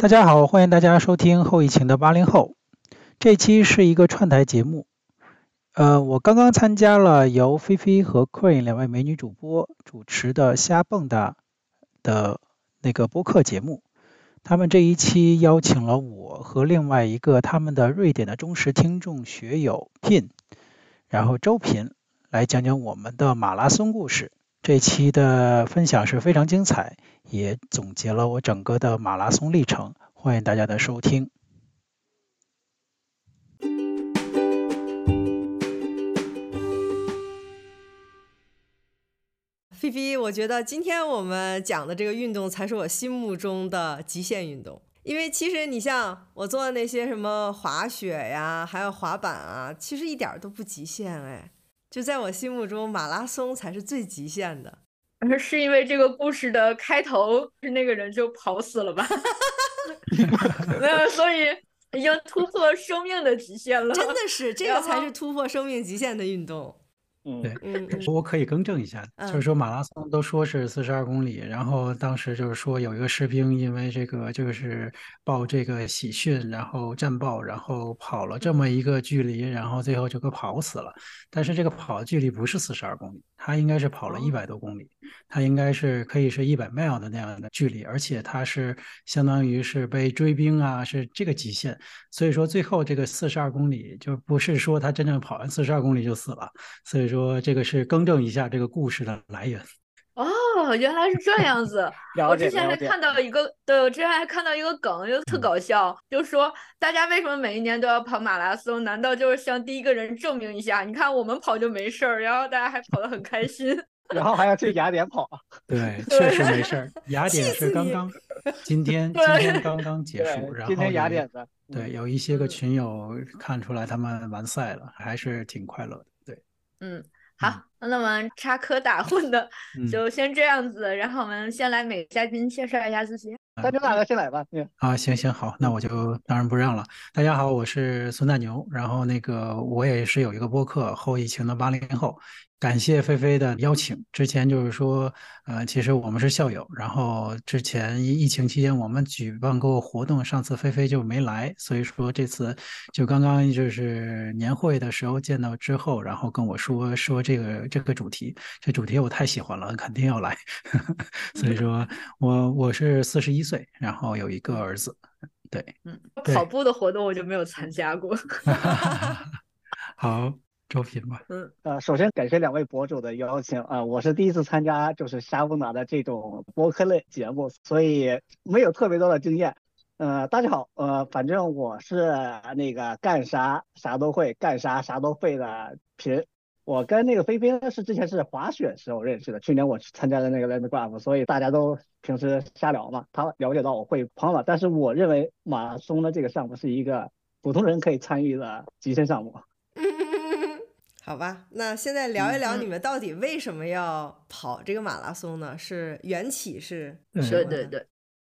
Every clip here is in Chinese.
大家好，欢迎大家收听后疫情的八零后。这期是一个串台节目。呃，我刚刚参加了由菲菲和 Queen 两位美女主播主持的瞎蹦跶的那个播客节目。他们这一期邀请了我和另外一个他们的瑞典的忠实听众学友 Pin，然后周平来讲讲我们的马拉松故事。这期的分享是非常精彩，也总结了我整个的马拉松历程，欢迎大家的收听。菲菲，我觉得今天我们讲的这个运动才是我心目中的极限运动，因为其实你像我做的那些什么滑雪呀，还有滑板啊，其实一点都不极限哎。就在我心目中，马拉松才是最极限的。而 是因为这个故事的开头是那个人就跑死了吧？那 所以已经突破生命的极限了。真的是，这个才是突破生命极限的运动。嗯，对，我可以更正一下，就是说马拉松都说是四十二公里，然后当时就是说有一个士兵因为这个就是报这个喜讯，然后战报，然后跑了这么一个距离，然后最后就给跑死了。但是这个跑的距离不是四十二公里，他应该是跑了一百多公里，他应该是可以是一百 mile 的那样的距离，而且他是相当于是被追兵啊，是这个极限。所以说最后这个四十二公里就不是说他真正跑完四十二公里就死了，所以。说这个是更正一下这个故事的来源。哦，原来是这样子。我之前还看到一个，对，我之前还看到一个梗，就特搞笑，嗯、就说大家为什么每一年都要跑马拉松？难道就是向第一个人证明一下？你看我们跑就没事儿，然后大家还跑得很开心，然后还要去雅典跑。对，确实没事儿。雅典是刚刚今天今天刚刚结束，然后今天雅典的对，有一些个群友看出来他们完赛了，还是挺快乐的。对嗯，好，那我们插科打诨的就先这样子，嗯、然后我们先来每个嘉宾介绍一下自己。大牛大哥先来吧？啊，行行好，那我就当仁不让了。大家好，我是孙大牛，然后那个我也是有一个播客，后疫情的八零后。感谢菲菲的邀请。之前就是说，呃，其实我们是校友。然后之前疫情期间我们举办过活动，上次菲菲就没来，所以说这次就刚刚就是年会的时候见到之后，然后跟我说说这个这个主题，这主题我太喜欢了，肯定要来。所以说我我是四十一岁，然后有一个儿子。对，嗯，跑步的活动我就没有参加过。好。招聘吧。嗯，呃，首先感谢两位博主的邀请啊，呃，我是第一次参加就是瞎蹦跶的这种播客类节目，所以没有特别多的经验。呃，大家好，呃，反正我是那个干啥啥都会，干啥啥都会的品。我跟那个菲菲是之前是滑雪时候认识的，去年我去参加的那个 Land Graph，所以大家都平时瞎聊嘛，他了解到我会跑马，但是我认为马拉松的这个项目是一个普通人可以参与的极限项目。好吧，那现在聊一聊你们到底为什么要跑这个马拉松呢？嗯、是缘起是？对对对。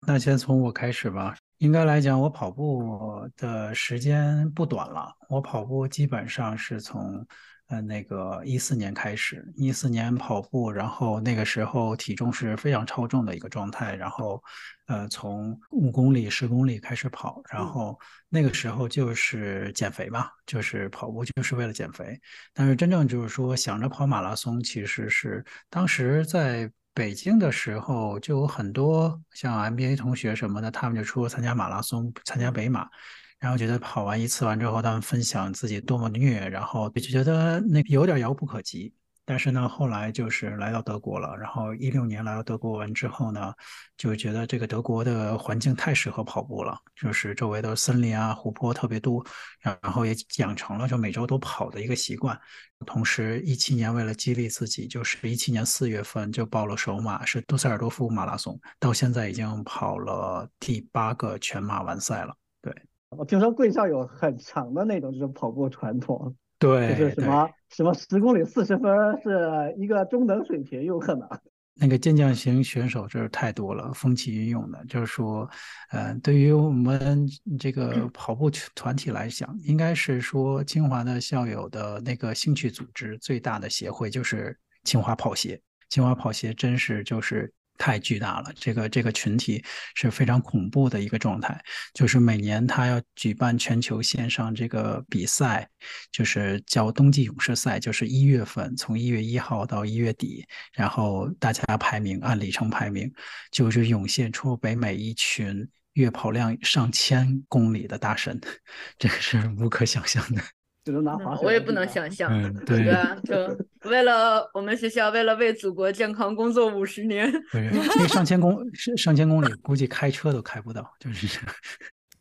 那先从我开始吧。应该来讲，我跑步的时间不短了。我跑步基本上是从。呃，那个一四年开始，一四年跑步，然后那个时候体重是非常超重的一个状态，然后，呃，从五公里、十公里开始跑，然后那个时候就是减肥嘛，就是跑步就是为了减肥。但是真正就是说想着跑马拉松，其实是当时在北京的时候就有很多像 MBA 同学什么的，他们就出国参加马拉松，参加北马。然后觉得跑完一次完之后，他们分享自己多么虐，然后就觉得那有点遥不可及。但是呢，后来就是来到德国了，然后一六年来到德国完之后呢，就觉得这个德国的环境太适合跑步了，就是周围的森林啊、湖泊特别多，然后也养成了就每周都跑的一个习惯。同时，一七年为了激励自己，就是一七年四月份就报了首马，是杜塞尔多夫马拉松，到现在已经跑了第八个全马完赛了。对。我听说贵校有很强的那种就是跑步传统，对，就是什么什么十公里四十分是一个中等水平，有可能。那个健将型选手就是太多了，风起云涌的。就是说，呃，对于我们这个 跑步团体来讲，应该是说清华的校友的那个兴趣组织最大的协会就是清华跑协。清华跑协真是就是。太巨大了，这个这个群体是非常恐怖的一个状态。就是每年他要举办全球线上这个比赛，就是叫冬季勇士赛，就是一月份，从一月一号到一月底，然后大家排名按里程排名，就是涌现出北美一群月跑量上千公里的大神，这个是无可想象的。我也不能想象，嗯、对，对啊，就为了我们学校，为了为祖国健康工作五十年，对，那上千公上千公里，估计开车都开不到，就是。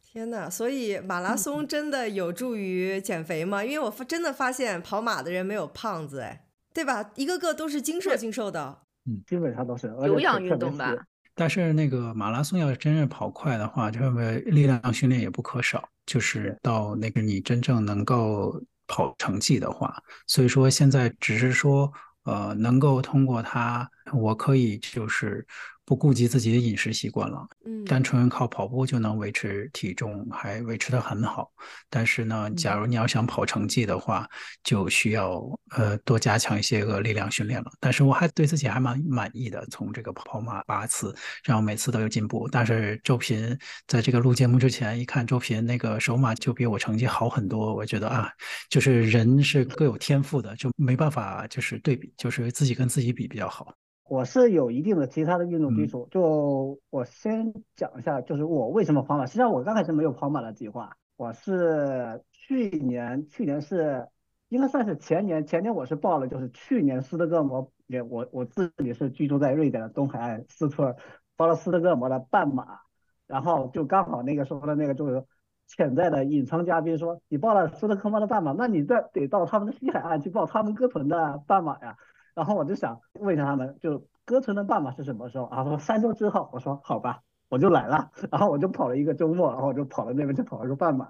天呐，所以马拉松真的有助于减肥吗？因为我真的发现跑马的人没有胖子，哎，对吧？一个个都是精瘦精瘦的，嗯，基本上都是有氧运动吧。但是那个马拉松要是真正跑快的话，这个力量训练也不可少。就是到那个你真正能够跑成绩的话，所以说现在只是说，呃，能够通过它，我可以就是。不顾及自己的饮食习惯了，嗯，单纯靠跑步就能维持体重，还维持得很好。但是呢，假如你要想跑成绩的话，就需要呃多加强一些个力量训练了。但是我还对自己还蛮满意的，从这个跑马八次，然后每次都有进步。但是周平在这个录节目之前一看，周平那个手马就比我成绩好很多。我觉得啊，就是人是各有天赋的，就没办法就是对比，就是自己跟自己比比较好。我是有一定的其他的运动基础，就我先讲一下，就是我为什么跑马。实际上我刚开始没有跑马的计划，我是去年，去年是应该算是前年，前年我是报了，就是去年斯德哥尔摩，我我自己是居住在瑞典的东海岸斯图尔，报了斯德哥尔摩的半马，然后就刚好那个时候的那个就是潜在的隐藏嘉宾说，你报了斯德哥尔摩的半马，那你再得到他们的西海岸去报他们哥屯的半马呀。然后我就想问一下他们，就哥城的半马是什么时候啊？说三周之后。我说好吧，我就来了。然后我就跑了一个周末，然后我就跑了那边就跑了个半马，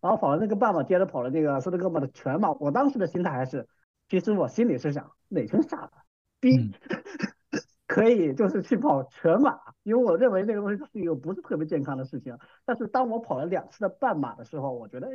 然后跑了那个半马，接着跑了那个斯德哥尔摩的全马。我当时的心态还是，其实我心里是想，哪群傻子逼。可以，就是去跑全马，因为我认为那个东西是一个不是特别健康的事情。但是当我跑了两次的半马的时候，我觉得，哎，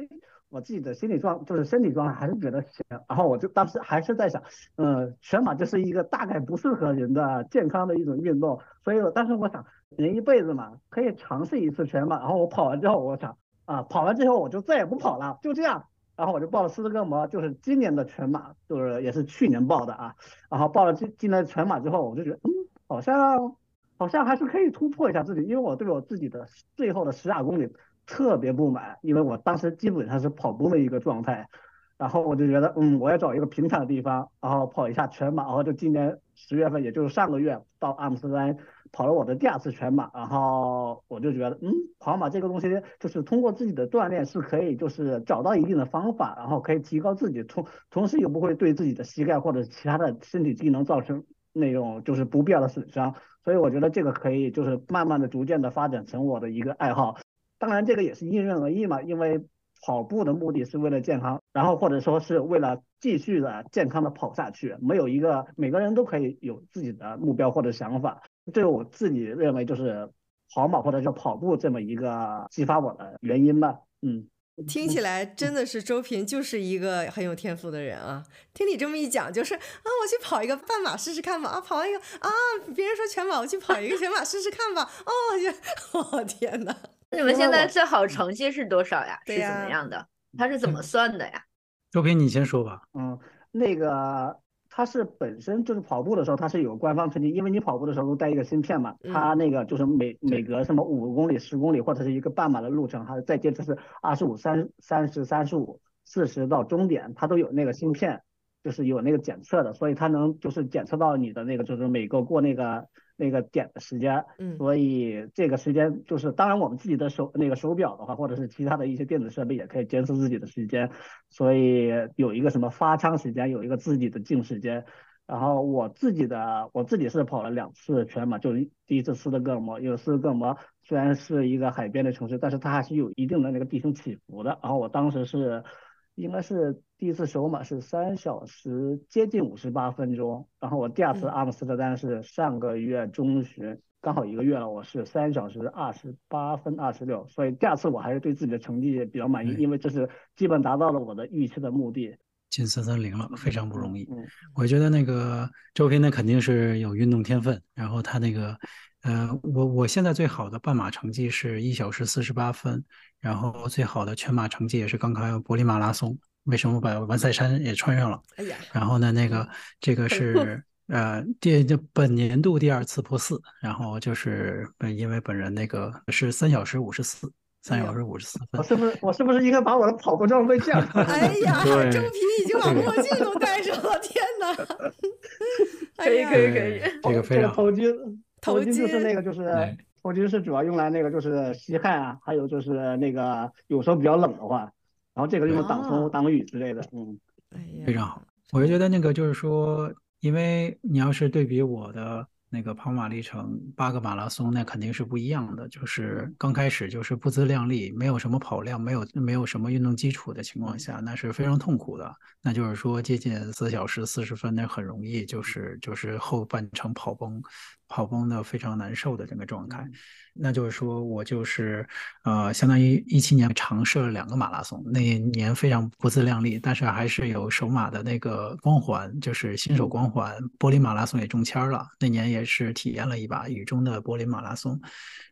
我自己的心理状就是身体状态还是觉得行。然后我就当时还是在想，嗯，全马就是一个大概不适合人的健康的一种运动。所以我当时我想，人一辈子嘛，可以尝试一次全马。然后我跑完之后，我想，啊，跑完之后我就再也不跑了，就这样。然后我就报了斯德哥尔摩，就是今年的全马，就是也是去年报的啊。然后报了今今年的全马之后，我就觉得，嗯，好像好像还是可以突破一下自己，因为我对我自己的最后的十二公里特别不满，因为我当时基本上是跑崩的一个状态。然后我就觉得，嗯，我要找一个平坦的地方，然后跑一下全马。然后就今年十月份，也就是上个月到阿姆斯特丹跑了我的第二次全马。然后我就觉得，嗯，跑马这个东西就是通过自己的锻炼是可以，就是找到一定的方法，然后可以提高自己，同同时又不会对自己的膝盖或者其他的身体机能造成那种就是不必要的损伤。所以我觉得这个可以就是慢慢的、逐渐的发展成我的一个爱好。当然，这个也是因人而异嘛，因为。跑步的目的是为了健康，然后或者说是为了继续的健康的跑下去。没有一个每个人都可以有自己的目标或者想法。这个我自己认为就是跑马或者叫跑步这么一个激发我的原因吧。嗯，听起来真的是周平就是一个很有天赋的人啊。听你这么一讲，就是啊，我去跑一个半马试试看吧。啊，跑完一个啊，别人说全马，我去跑一个全马试试看吧。哦，我、哦、天哪！你们现在最好成绩是多少呀？是怎么样的？他是怎么算的呀？周平，你先说吧。嗯，那个它是本身就是跑步的时候，它是有官方成绩，因为你跑步的时候都带一个芯片嘛，它那个就是每每隔什么五公里、十公里或者是一个半马的路程，还是再接着是二十五、三三十、三十五、四十到终点，它都有那个芯片，就是有那个检测的，所以它能就是检测到你的那个就是每个过那个。那个点的时间，嗯，所以这个时间就是，当然我们自己的手那个手表的话，或者是其他的一些电子设备也可以监测自己的时间，所以有一个什么发枪时间，有一个自己的净时间。然后我自己的，我自己是跑了两次全马，就是第一次斯德哥尔摩，因为斯德哥尔摩虽然是一个海边的城市，但是它还是有一定的那个地形起伏的。然后我当时是。应该是第一次首马是三小时接近五十八分钟，然后我第二次阿姆斯特丹是上个月中旬，刚好一个月了，我是三小时二十八分二十六，所以第二次我还是对自己的成绩比较满意，因为这是基本达到了我的预期的目的。进四三零了，非常不容易。嗯，我觉得那个周平呢肯定是有运动天分，然后他那个，呃，我我现在最好的半马成绩是一小时四十八分，然后最好的全马成绩也是刚刚柏林马拉松。为什么把完赛衫也穿上了？哎呀，然后呢，那个 这个是呃第就本年度第二次破四，然后就是因为本人那个是三小时五十四。三小时五十四分，我是不是我是不是应该把我的跑步装备降？哎呀，周平已经把墨镜都戴上了，天哪！可以可以可以，这个非常头巾，头巾就是那个就是对头巾是主要用来那个就是吸汗啊，还有就是那个有时候比较冷的话，然后这个用来挡风挡雨之类的，嗯，非常好。我就觉得那个就是说，因为你要是对比我的。那个跑马历程八个马拉松，那肯定是不一样的。就是刚开始就是不自量力，没有什么跑量，没有没有什么运动基础的情况下，那是非常痛苦的。那就是说接近四小时四十分，那很容易就是就是后半程跑崩，跑崩的非常难受的这个状态。那就是说我就是，呃，相当于一七年尝试了两个马拉松，那一年非常不自量力，但是还是有首马的那个光环，就是新手光环。柏林马拉松也中签了，那年也是体验了一把雨中的柏林马拉松。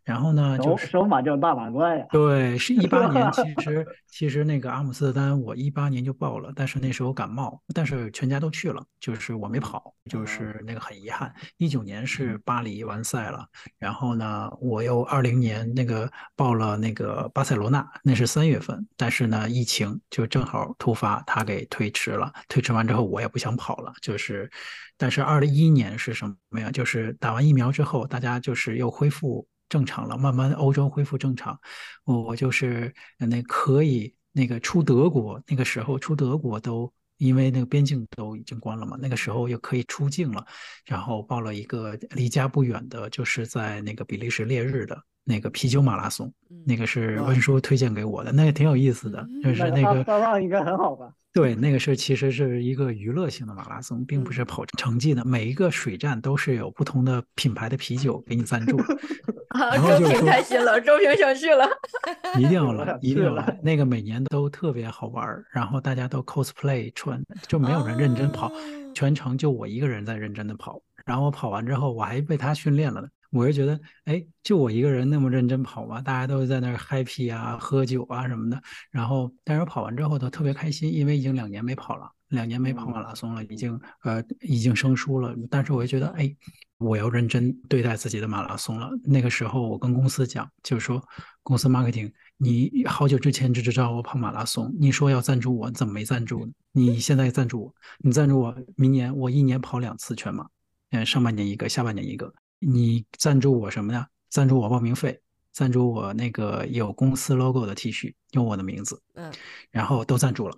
然后呢，就是首马叫大满贯呀。对，是一八年，其 实其实那个阿姆斯特丹我一八年就报了，但是那时候感冒，但是全家都去了，就是我没跑，就是那个很遗憾。一九年是巴黎完赛了，然后呢，我又二零年那个报了那个巴塞罗那，那是三月份，但是呢，疫情就正好突发，他给推迟了。推迟完之后，我也不想跑了，就是，但是二零一一年是什么呀？就是打完疫苗之后，大家就是又恢复。正常了，慢慢欧洲恢复正常，我就是那可以那个出德国，那个时候出德国都因为那个边境都已经关了嘛，那个时候又可以出境了，然后报了一个离家不远的，就是在那个比利时烈日的那个啤酒马拉松，那个是温叔推荐给我的，那个挺有意思的，就是那个。那应该很好吧？对，那个是其实是一个娱乐性的马拉松，并不是跑成绩的。每一个水站都是有不同的品牌的啤酒给你赞助。啊，周平开心了，周平想去了。一定要来，一定要来。那个每年都特别好玩，然后大家都 cosplay 穿，就没有人认真跑，全程就我一个人在认真的跑。然后我跑完之后，我还被他训练了呢。我就觉得，哎，就我一个人那么认真跑嘛，大家都在那儿 happy 啊，喝酒啊什么的。然后，但是我跑完之后都特别开心，因为已经两年没跑了，两年没跑马拉松了，已经呃已经生疏了。但是我就觉得，哎，我要认真对待自己的马拉松了。那个时候我跟公司讲，就是说公司 marketing，你好久之前就知道我跑马拉松，你说要赞助我，怎么没赞助呢？你现在赞助我，你赞助我，明年我一年跑两次全马，嗯，上半年一个，下半年一个。你赞助我什么呢？赞助我报名费，赞助我那个有公司 logo 的 T 恤，用我的名字，嗯，然后都赞助了。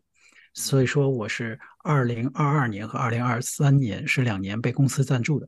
所以说我是二零二二年和二零二三年是两年被公司赞助的，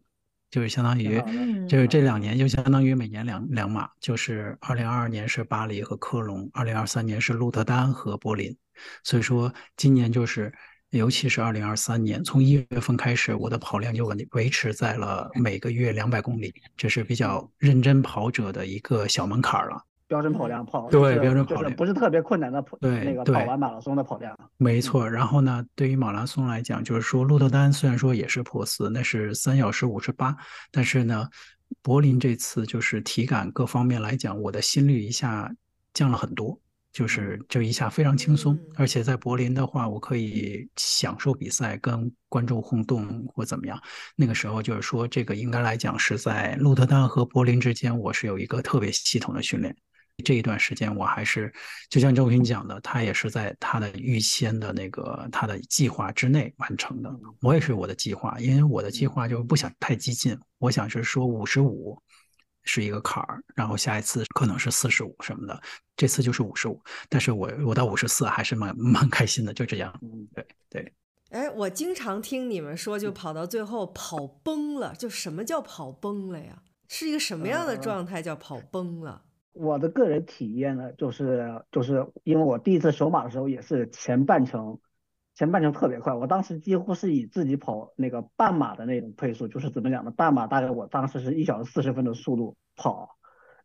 就是相当于，就是这两年就相当于每年两两码，就是二零二二年是巴黎和科隆，二零二三年是鹿特丹和柏林。所以说今年就是。尤其是二零二三年，从一月份开始，我的跑量就稳定维持在了每个月两百公里，这是比较认真跑者的一个小门槛了。标准跑量跑，对标准跑量，不是特别困难的跑，对那个跑完马拉松的跑量。没错，然后呢，对于马拉松来讲，就是说鹿特丹虽然说也是破四，那是三小时五十八，但是呢，柏林这次就是体感各方面来讲，我的心率一下降了很多。就是就一下非常轻松，而且在柏林的话，我可以享受比赛，跟观众互动或怎么样。那个时候就是说，这个应该来讲是在鹿特丹和柏林之间，我是有一个特别系统的训练。这一段时间我还是就像周平讲的，他也是在他的预先的那个他的计划之内完成的。我也是我的计划，因为我的计划就是不想太激进，我想是说五十五。是一个坎儿，然后下一次可能是四十五什么的，这次就是五十五，但是我我到五十四还是蛮 蛮开心的，就这样。嗯，对对。哎，我经常听你们说，就跑到最后跑崩了，就什么叫跑崩了呀？是一个什么样的状态叫跑崩了？呃，我的个人体验呢，就是就是因为我第一次首马的时候也是前半程。前半程特别快，我当时几乎是以自己跑那个半马的那种配速，就是怎么讲呢？半马大概我当时是一小时四十分的速度跑，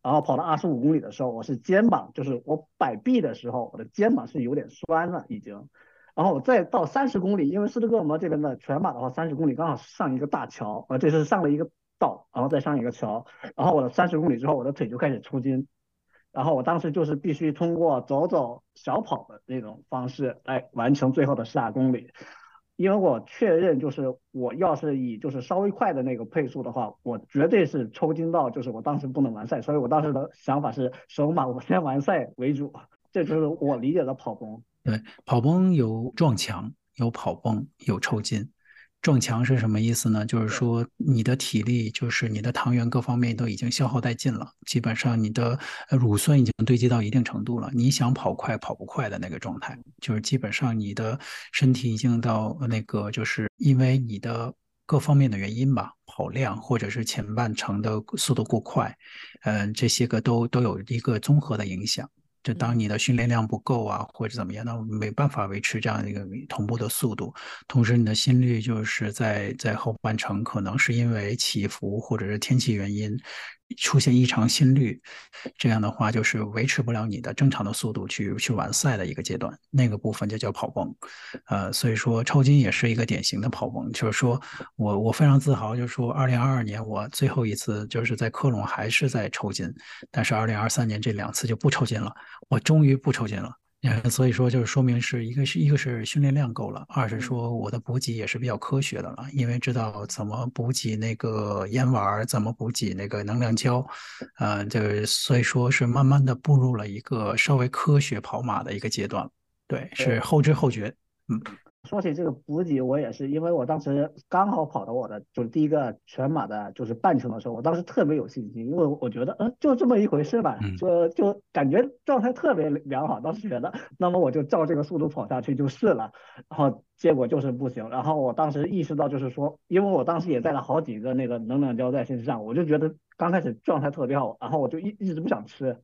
然后跑到二十五公里的时候，我是肩膀，就是我摆臂的时候，我的肩膀是有点酸了已经，然后我再到三十公里，因为斯德哥尔摩这边的全马的话，三十公里刚好上一个大桥，呃，这是上了一个道，然后再上一个桥，然后我的三十公里之后，我的腿就开始抽筋，然后我当时就是必须通过走走小跑的那种方式来完成最后的十二公里。因为我确认，就是我要是以就是稍微快的那个配速的话，我绝对是抽筋到，就是我当时不能完赛，所以我当时的想法是首马我先完赛为主，这就是我理解的跑崩。对，跑崩有撞墙，有跑崩，有抽筋。撞墙是什么意思呢？就是说你的体力，就是你的糖原各方面都已经消耗殆尽了，基本上你的乳酸已经堆积到一定程度了。你想跑快跑不快的那个状态，就是基本上你的身体已经到那个，就是因为你的各方面的原因吧，跑量或者是前半程的速度过快，嗯，这些个都都有一个综合的影响。就当你的训练量不够啊，或者怎么样，那没办法维持这样一个同步的速度。同时，你的心率就是在在后半程，可能是因为起伏或者是天气原因。出现异常心率，这样的话就是维持不了你的正常的速度去去完赛的一个阶段，那个部分就叫跑崩，呃，所以说抽筋也是一个典型的跑崩，就是说我我非常自豪，就是说二零二二年我最后一次就是在科隆还是在抽筋，但是二零二三年这两次就不抽筋了，我终于不抽筋了。嗯，所以说就是说明是一个是一个是训练量够了，二是说我的补给也是比较科学的了，因为知道怎么补给那个盐丸，怎么补给那个能量胶，呃，就是所以说是慢慢的步入了一个稍微科学跑马的一个阶段，对，是后知后觉，嗯。说起这个补给，我也是，因为我当时刚好跑到我的就是第一个全马的，就是半程的时候，我当时特别有信心，因为我觉得，嗯，就这么一回事吧，就就感觉状态特别良好，当时觉得，那么我就照这个速度跑下去就是了，然后结果就是不行，然后我当时意识到就是说，因为我当时也带了好几个那个能量胶在身上，我就觉得刚开始状态特别好，然后我就一一直不想吃，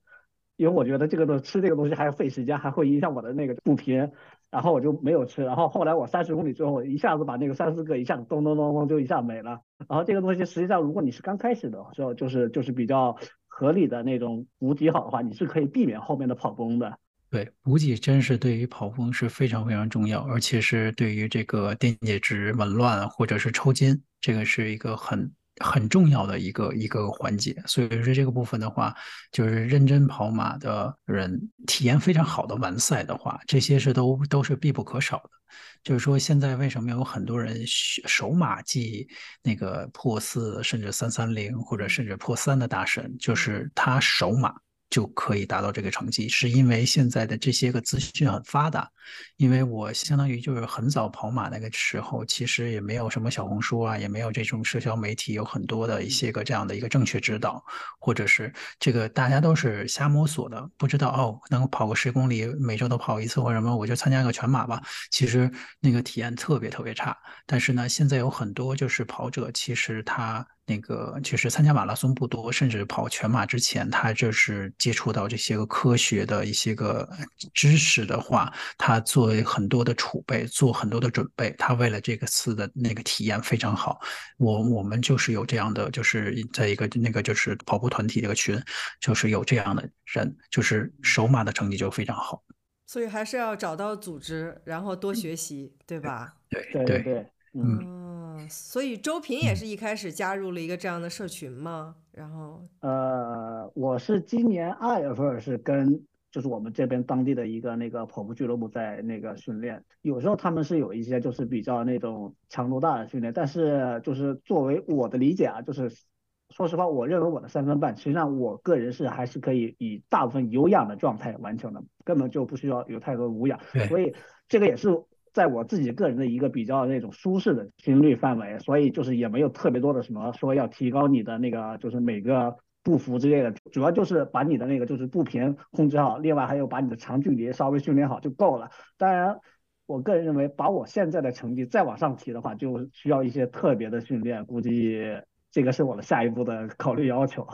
因为我觉得这个东吃这个东西还要费时间，还会影响我的那个步频。然后我就没有吃，然后后来我三十公里之后，一下子把那个三四个一下咚咚咚咚就一下没了。然后这个东西实际上，如果你是刚开始的时候，就是就是比较合理的那种补给好的话，你是可以避免后面的跑崩的。对，补给真是对于跑崩是非常非常重要，而且是对于这个电解质紊乱或者是抽筋，这个是一个很。很重要的一个一个环节，所以说这个部分的话，就是认真跑马的人，体验非常好的完赛的话，这些是都都是必不可少的。就是说，现在为什么有很多人首马记那个破四，甚至三三零，或者甚至破三的大神，就是他首马。就可以达到这个成绩，是因为现在的这些个资讯很发达。因为我相当于就是很早跑马那个时候，其实也没有什么小红书啊，也没有这种社交媒体，有很多的一些个这样的一个正确指导，或者是这个大家都是瞎摸索的，不知道哦，能跑个十公里，每周都跑一次或者什么，我就参加个全马吧。其实那个体验特别特别差。但是呢，现在有很多就是跑者，其实他。那个就是参加马拉松不多，甚至跑全马之前，他就是接触到这些个科学的一些个知识的话，他做很多的储备，做很多的准备，他为了这个次的那个体验非常好。我我们就是有这样的，就是在一个那个就是跑步团体这个群，就是有这样的人，就是首马的成绩就非常好。所以还是要找到组织，然后多学习，对吧？对对对对，嗯。所以周平也是一开始加入了一个这样的社群吗？然后，呃，我是今年二月份是跟就是我们这边当地的一个那个跑步俱乐部在那个训练，有时候他们是有一些就是比较那种强度大的训练，但是就是作为我的理解啊，就是说实话，我认为我的三分半，实际上我个人是还是可以以大部分有氧的状态完成的，根本就不需要有太多无氧，所以这个也是。在我自己个人的一个比较那种舒适的心率范围，所以就是也没有特别多的什么说要提高你的那个就是每个步幅之类的，主要就是把你的那个就是步频控制好，另外还有把你的长距离稍微训练好就够了。当然，我个人认为把我现在的成绩再往上提的话，就需要一些特别的训练，估计这个是我的下一步的考虑要求。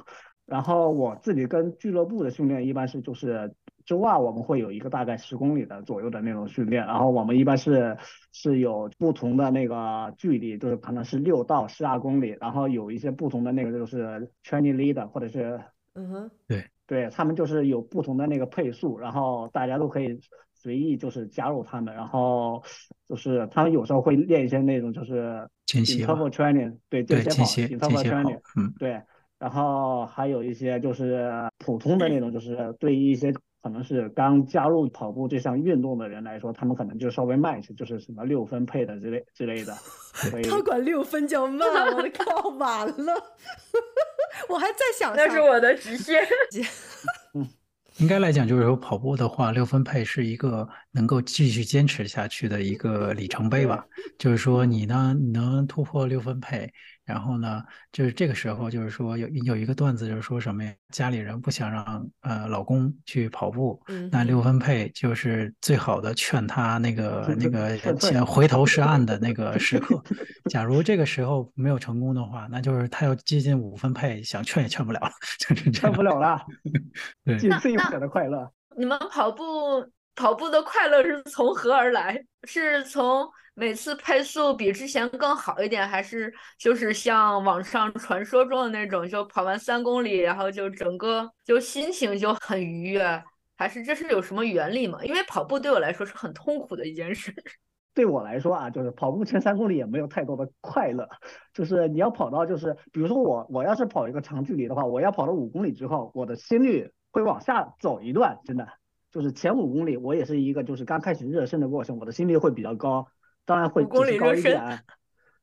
然后我自己跟俱乐部的训练一般是就是。周二我们会有一个大概十公里的左右的那种训练，然后我们一般是是有不同的那个距离，就是可能是六到十二公里，然后有一些不同的那个就是 training leader 或者是，嗯哼，对。对，他们就是有不同的那个配速，然后大家都可以随意就是加入他们，然后就是他们有时候会练一些那种就是间歇跑 training，对间歇跑，间歇跑，嗯，对，然后还有一些就是普通的那种，就是对于一些。可能是刚加入跑步这项运动的人来说，他们可能就稍微慢一些，就是什么六分配的之类之类的。他管六分叫慢，我的靠，完了！我还在想，那是我的极限。嗯，应该来讲，就是说跑步的话，六分配是一个能够继续坚持下去的一个里程碑吧。就是说，你呢，你能突破六分配。然后呢，就是这个时候，就是说有有一个段子，就是说什么呀？家里人不想让呃老公去跑步，嗯、那六分配就是最好的劝他那个那个先回头是岸的 那个时刻。假如这个时候没有成功的话，那就是他要接近五分配，想劝也劝不了了，就是劝不了了。对，仅此一点的快乐。你们跑步跑步的快乐是从何而来？是从？每次配速比之前更好一点，还是就是像网上传说中的那种，就跑完三公里，然后就整个就心情就很愉悦，还是这是有什么原理吗？因为跑步对我来说是很痛苦的一件事。对我来说啊，就是跑步前三公里也没有太多的快乐，就是你要跑到就是，比如说我我要是跑一个长距离的话，我要跑到五公里之后，我的心率会往下走一段，真的，就是前五公里我也是一个就是刚开始热身的过程，我的心率会比较高。当然会只是高一点，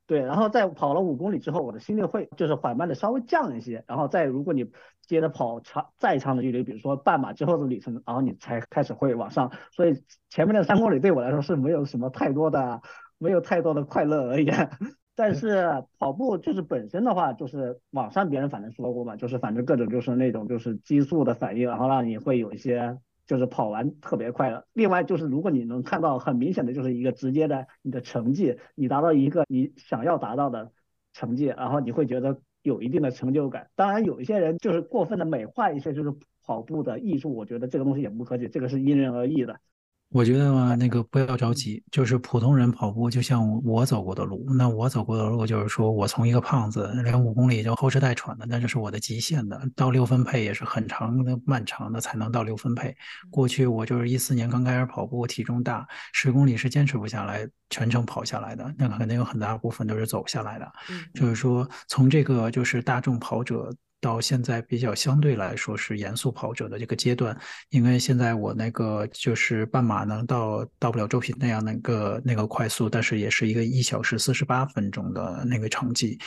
对，然后在跑了五公里之后，我的心率会就是缓慢的稍微降一些，然后再如果你接着跑长再长的距离，比如说半马之后的里程，然后你才开始会往上，所以前面的三公里对我来说是没有什么太多的，没有太多的快乐而言，但是跑步就是本身的话，就是网上别人反正说过嘛，就是反正各种就是那种就是激素的反应，然后让你会有一些。就是跑完特别快乐。另外就是，如果你能看到很明显的就是一个直接的你的成绩，你达到一个你想要达到的成绩，然后你会觉得有一定的成就感。当然，有一些人就是过分的美化一些就是跑步的艺术，我觉得这个东西也不可取，这个是因人而异的。我觉得嘛，那个不要着急，就是普通人跑步，就像我走过的路。那我走过的路，就是说我从一个胖子，连五公里就后肢带喘的，那就是我的极限的。到六分配也是很长的、漫长的才能到六分配。过去我就是一四年刚开始跑步，体重大，十公里是坚持不下来，全程跑下来的，那肯定有很大部分都是走下来的。就是说，从这个就是大众跑者。到现在比较相对来说是严肃跑者的这个阶段，因为现在我那个就是半马能到到不了周平那样那个那个快速，但是也是一个一小时四十八分钟的那个成绩，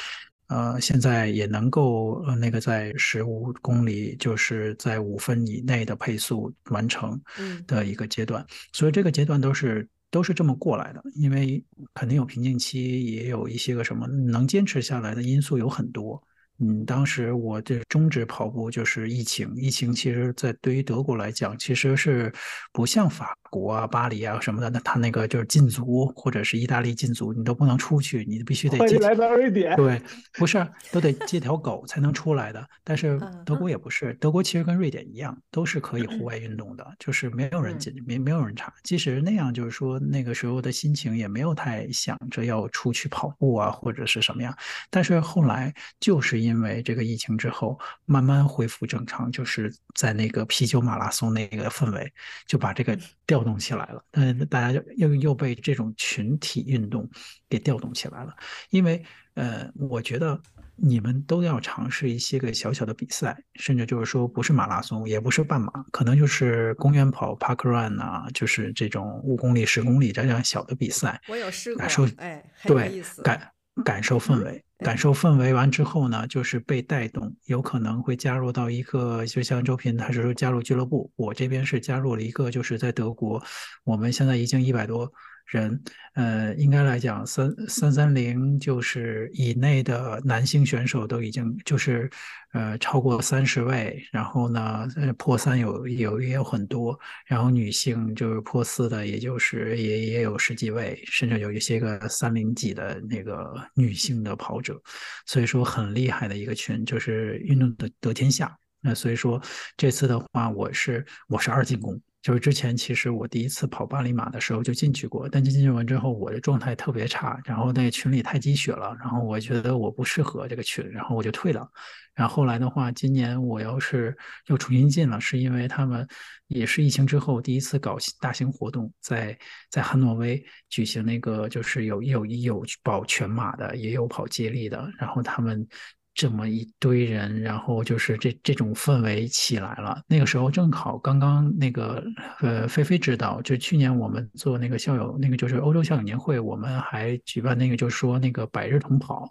呃，现在也能够呃那个在十五公里就是在五分以内的配速完成的一个阶段，所以这个阶段都是都是这么过来的，因为肯定有瓶颈期，也有一些个什么能坚持下来的因素有很多。嗯，当时我这终止跑步就是疫情。疫情其实，在对于德国来讲，其实是不像法国啊、巴黎啊什么的，那他那个就是禁足，或者是意大利禁足，你都不能出去，你必须得借。来到瑞典。对，不是，都得借条狗才能出来的。但是德国也不是，德国其实跟瑞典一样，都是可以户外运动的，就是没有人禁，没没有人查。即使那样，就是说那个时候的心情也没有太想着要出去跑步啊，或者是什么样。但是后来就是。因为这个疫情之后，慢慢恢复正常，就是在那个啤酒马拉松那个氛围，就把这个调动起来了。嗯，大家又又被这种群体运动给调动起来了。因为呃，我觉得你们都要尝试一些个小小的比赛，甚至就是说不是马拉松，也不是半马，可能就是公园跑 Park Run 啊，就是这种五公里、十公里这样小的比赛。我有试过，感受哎，对，感感受氛围。感受氛围完之后呢，就是被带动，有可能会加入到一个，就像周平他是说加入俱乐部，我这边是加入了一个，就是在德国，我们现在已经一百多。人，呃，应该来讲，三三三零就是以内的男性选手都已经就是，呃，超过三十位，然后呢，破三有有也有很多，然后女性就是破四的，也就是也也有十几位，甚至有一些个三零几的那个女性的跑者，所以说很厉害的一个群，就是运动的得天下。那所以说这次的话，我是我是二进宫。就是之前其实我第一次跑巴黎马的时候就进去过，但进去完之后我的状态特别差，然后那个群里太积雪了，然后我觉得我不适合这个群，然后我就退了。然后后来的话，今年我要是又重新进了，是因为他们也是疫情之后第一次搞大型活动，在在汉诺威举行那个就是有有有跑全马的，也有跑接力的，然后他们。这么一堆人，然后就是这这种氛围起来了。那个时候正好刚刚那个呃，菲菲知道，就去年我们做那个校友，那个就是欧洲校友年会，我们还举办那个就是说那个百日同跑，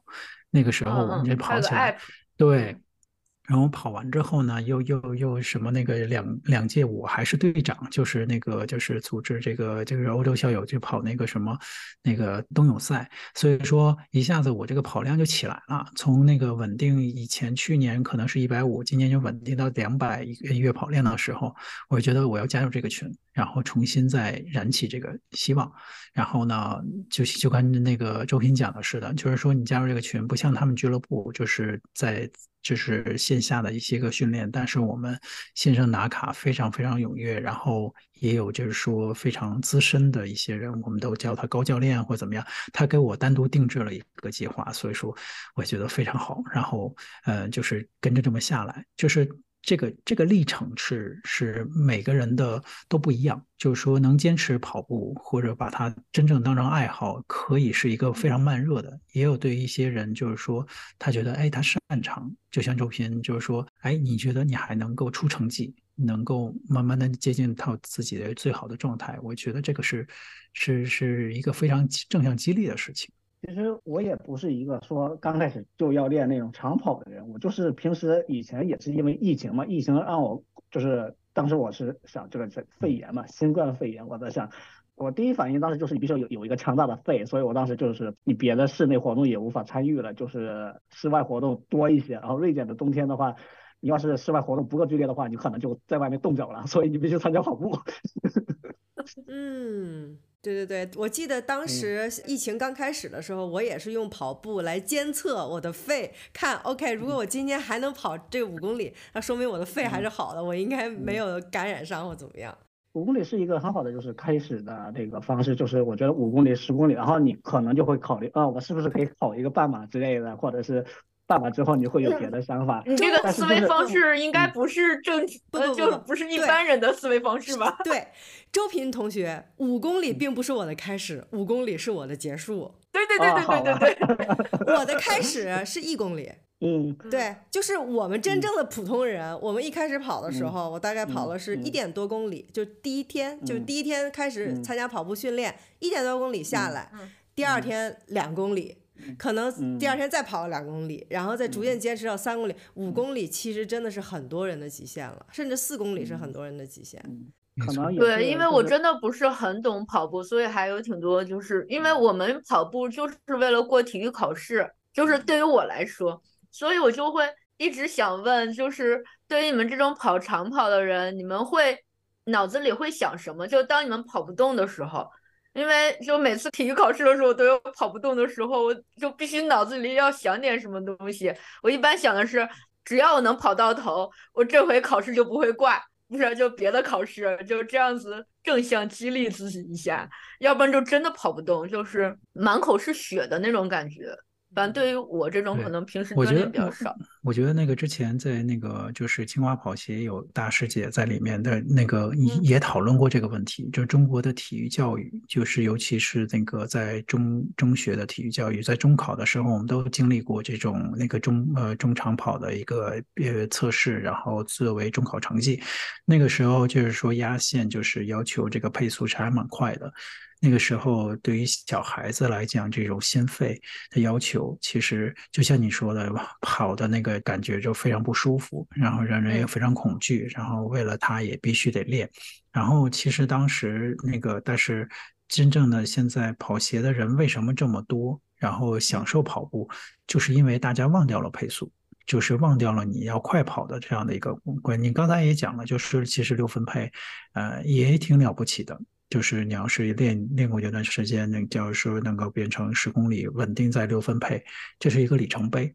那个时候我们就跑起来，对。然后跑完之后呢，又又又什么那个两两届我还是队长，就是那个就是组织这个就是欧洲校友去跑那个什么那个冬泳赛，所以说一下子我这个跑量就起来了，从那个稳定以前去年可能是一百五，今年就稳定到两百一个月跑量的时候，我觉得我要加入这个群，然后重新再燃起这个希望。然后呢，就就跟那个周平讲的似的，就是说你加入这个群，不像他们俱乐部，就是在。就是线下的一些个训练，但是我们线上打卡非常非常踊跃，然后也有就是说非常资深的一些人，我们都叫他高教练或怎么样，他给我单独定制了一个计划，所以说我觉得非常好。然后，呃，就是跟着这么下来，就是。这个这个历程是是每个人的都不一样，就是说能坚持跑步或者把它真正当成爱好，可以是一个非常慢热的。也有对一些人，就是说他觉得哎他擅长，就像周平，就是说哎你觉得你还能够出成绩，能够慢慢的接近到自己的最好的状态，我觉得这个是是是一个非常正向激励的事情。其实我也不是一个说刚开始就要练那种长跑的人，我就是平时以前也是因为疫情嘛，疫情让我就是当时我是想这个是肺炎嘛，新冠肺炎，我在想，我第一反应当时就是你必须要有有一个强大的肺，所以我当时就是你别的室内活动也无法参与了，就是室外活动多一些。然后瑞典的冬天的话，你要是室外活动不够剧烈的话，你可能就在外面冻脚了，所以你必须参加跑步。嗯。对对对，我记得当时疫情刚开始的时候，我也是用跑步来监测我的肺，看 OK，如果我今天还能跑这五公里，那说明我的肺还是好的，我应该没有感染上或怎么样。五公里是一个很好的就是开始的这个方式，就是我觉得五公里、十公里，然后你可能就会考虑啊，我是不是可以跑一个半马之类的，或者是。办完之后你会有别的想法，你这个思维方式应该不是正，不就不是一般人的思维方式吧？对，周平同学，五公里并不是我的开始，五公里是我的结束。对对对对对对对，我的开始是一公里。嗯，对，就是我们真正的普通人，我们一开始跑的时候，我大概跑了是一点多公里，就第一天，就第一天开始参加跑步训练，一点多公里下来，第二天两公里。可能第二天再跑两公里，嗯，然后再逐渐坚持到三公里，嗯，五公里，其实真的是很多人的极限了，甚至四公里是很多人的极限。可能对，因为我真的不是很懂跑步，所以还有挺多，就是因为我们跑步就是为了过体育考试，就是对于我来说，所以我就会一直想问，就是对于你们这种跑长跑的人，你们会脑子里会想什么？就当你们跑不动的时候。因为就每次体育考试的时候，都有跑不动的时候，我就必须脑子里要想点什么东西。我一般想的是，只要我能跑到头，我这回考试就不会挂，不是就别的考试，就这样子正向激励自己一下，要不然就真的跑不动，就是满口是血的那种感觉。反正对于我这种可能平时锻炼比较少。我，我觉得那个之前在那个就是青蛙跑鞋有大师姐在里面的那个也讨论过这个问题，嗯、就中国的体育教育，就是尤其是那个在中中学的体育教育，在中考的时候，我们都经历过这种那个中呃中长跑的一个呃测试，然后作为中考成绩，那个时候就是说压线就是要求这个配速是还蛮快的。那个时候，对于小孩子来讲，这种心肺的要求，其实就像你说的，跑的那个感觉就非常不舒服，然后让人也非常恐惧，然后为了他也必须得练。然后其实当时那个，但是真正的现在跑鞋的人为什么这么多？然后享受跑步，就是因为大家忘掉了配速，就是忘掉了你要快跑的这样的一个关。你刚才也讲了，就是其实六分配，呃，也挺了不起的。就是你要是练练过一段时间，那假如说能够变成十公里，稳定在六分配，这是一个里程碑。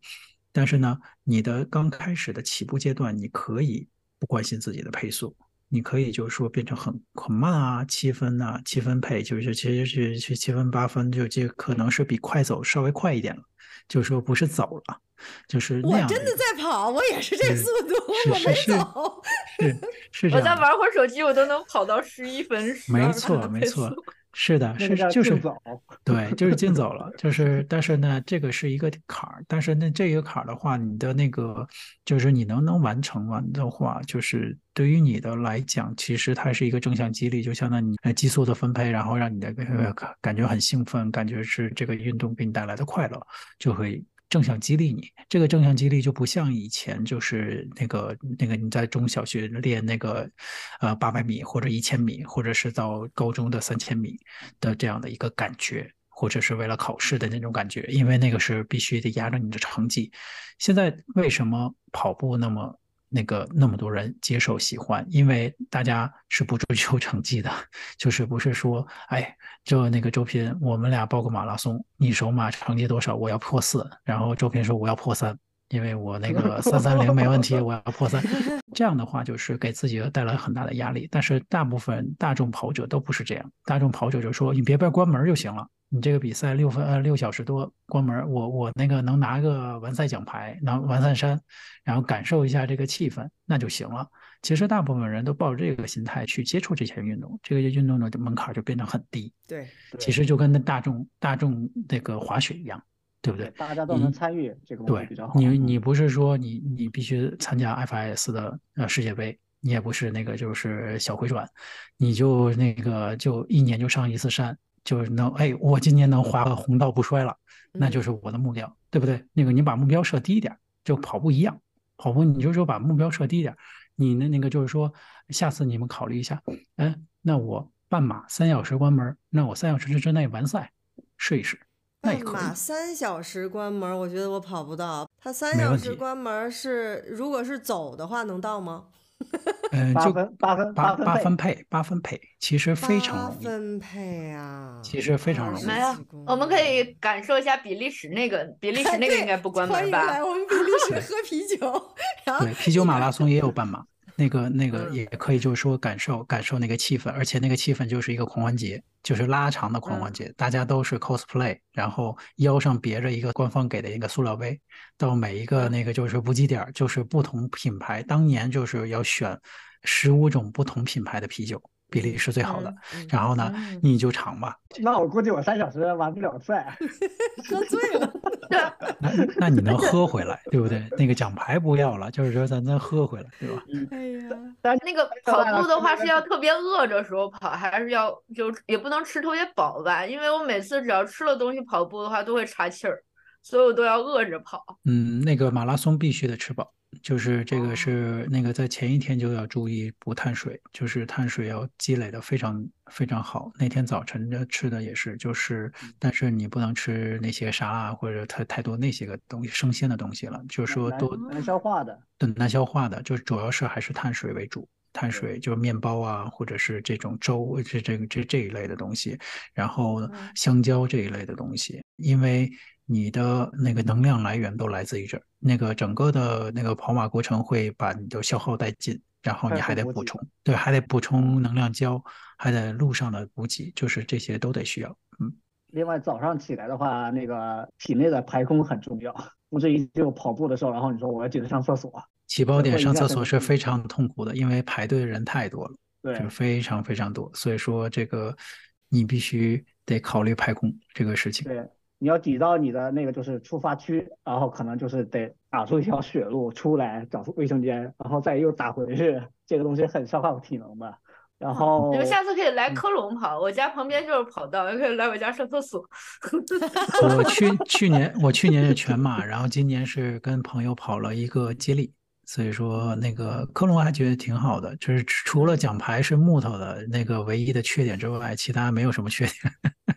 但是呢，你的刚开始的起步阶段，你可以不关心自己的配速，你可以就是说变成很很慢啊，七分啊，七分配，就是其实是去七分八分，就这可能是比快走稍微快一点了，就是说不是走了，就是那样。我真的在跑，我也是这速度，我没走。是是 这样。我在玩会儿手机，我都能跑到十一分。没错，没错。是的，是就是对，就是竞走了，就是但是呢，这个是一个坎儿，但是那这个坎儿的话，你的那个就是你能能完成完的话，就是对于你的来讲，其实它是一个正向激励，就相当于你激素的分配，然后让你的感觉很兴奋，感觉是这个运动给你带来的快乐，就会。正向激励你，这个正向激励就不像以前，就是那个那个你在中小学练那个，呃，八百米或者一千米，或者是到高中的三千米的这样的一个感觉，或者是为了考试的那种感觉，因为那个是必须得压着你的成绩。现在为什么跑步那么？那个那么多人接受喜欢，因为大家是不追 求成绩的，就是不是说，哎，就那个周平，我们俩报个马拉松，你首马成绩多少？我要破四，然后周平说我要破三，因为我那 个三三零没问题，我要破三。这样的话就是给自己带来很大的压力。但是大部分大众跑者都不是这样，大众跑者就说你别别关门就行了。你这个比赛六分呃六小时多关门，我我那个能拿个完赛奖牌，拿完赛衫，然后感受一下这个气氛，那就行了。其实大部分人都抱着这个心态去接触这些运动，这个运动的门槛就变得很低。对，其实就跟那大众大众那个滑雪一样，对不对？大家都能参与这个对，你你不是说你你必须参加 FIS 的呃世界杯，你也不是那个就是小回转，你就那个就一年就上一次山。就是能哎，我今年能滑个红道不摔了，那就是我的目标，对不对？那个你把目标设低一点，就跑步一样，跑步你就说把目标设低一点，你的那个就是说，下次你们考虑一下，哎，那我半马三小时关门，那我三小时之内完赛，试一试。半马三小时关门，我觉得我跑不到。他三小时关门是，如果是走的话，能到吗？嗯，就八分八八分配八分配，其实非常容易。八分配啊，其实非常容易。没有，我们可以感受一下比利时那个，比利时那个应该不关门吧？来，我们比利时喝啤酒。然后对，啤酒马拉松也有半马。那个那个也可以，就是说感受感受那个气氛，而且那个气氛就是一个狂欢节，就是拉长的狂欢节，大家都是 cosplay，然后腰上别着一个官方给的一个塑料杯，到每一个那个就是补给点，就是不同品牌，当年就是要选十五种不同品牌的啤酒。比例是最好的，嗯、然后呢，嗯、你就尝吧。那我估计我三小时完不了赛，喝醉了。那那你能喝回来，对不对？那个奖牌不要了，就是说咱能喝回来，对吧？哎呀，但那个跑步的话是要特别饿着时候跑，还是要就也不能吃特别饱吧？因为我每次只要吃了东西跑步的话都会岔气儿。所有都要饿着跑。嗯，那个马拉松必须得吃饱，就是这个是那个在前一天就要注意补碳水，就是碳水要积累的非常非常好。那天早晨的吃的也是，就是但是你不能吃那些沙拉或者太太多那些个东西生鲜的东西了，就是说都难消化的，对，难消化的，就是主要是还是碳水为主，碳水就是面包啊，或者是这种粥这这这这一类的东西，然后香蕉这一类的东西，因为。你的那个能量来源都来自于这儿，那个整个的那个跑马过程会把你的消耗殆尽，然后你还得补充，对，还得补充能量胶，还得路上的补给，就是这些都得需要。嗯，另外早上起来的话，那个体内的排空很重要，不至于就跑步的时候，然后你说我要紧着上厕所，起跑点上厕所是非常痛苦的，因为排队的人太多了，对，就非常非常多，所以说这个你必须得考虑排空这个事情。对。你要抵到你的那个就是出发区，然后可能就是得打出一条血路出来找出卫生间，然后再又打回去，这个东西很消耗体能的。然后你们下次可以来科隆跑，嗯、我家旁边就是跑道，也可以来我家上厕所。我去去年我去年是全马，然后今年是跟朋友跑了一个接力，所以说那个科隆还觉得挺好的，就是除了奖牌是木头的那个唯一的缺点之外，其他没有什么缺点。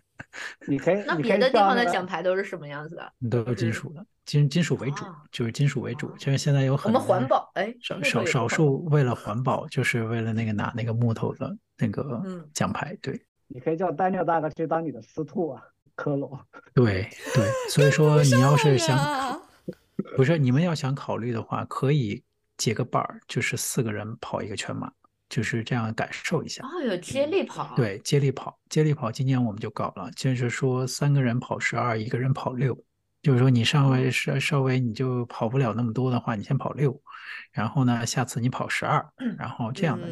你可以，那别的地方的奖牌都是什么样子的？都是金属的，金金属为主，就是金属为主。就是现在有很多我们环保，哎，少少少数为了环保，就是为了那个拿那个木头的那个奖牌。对，你可以叫丹尼尔大哥去当你的司徒啊，科隆。对对，所以说 你要是想，不是你们要想考虑的话，可以结个伴儿，就是四个人跑一个全马。就是这样感受一下。哦，有接力跑。对，接力跑，接力跑，今年我们就搞了，就是说三个人跑十二，一个人跑六，就是说你稍微稍稍微你就跑不了那么多的话，你先跑六，然后呢，下次你跑十二，然后这样的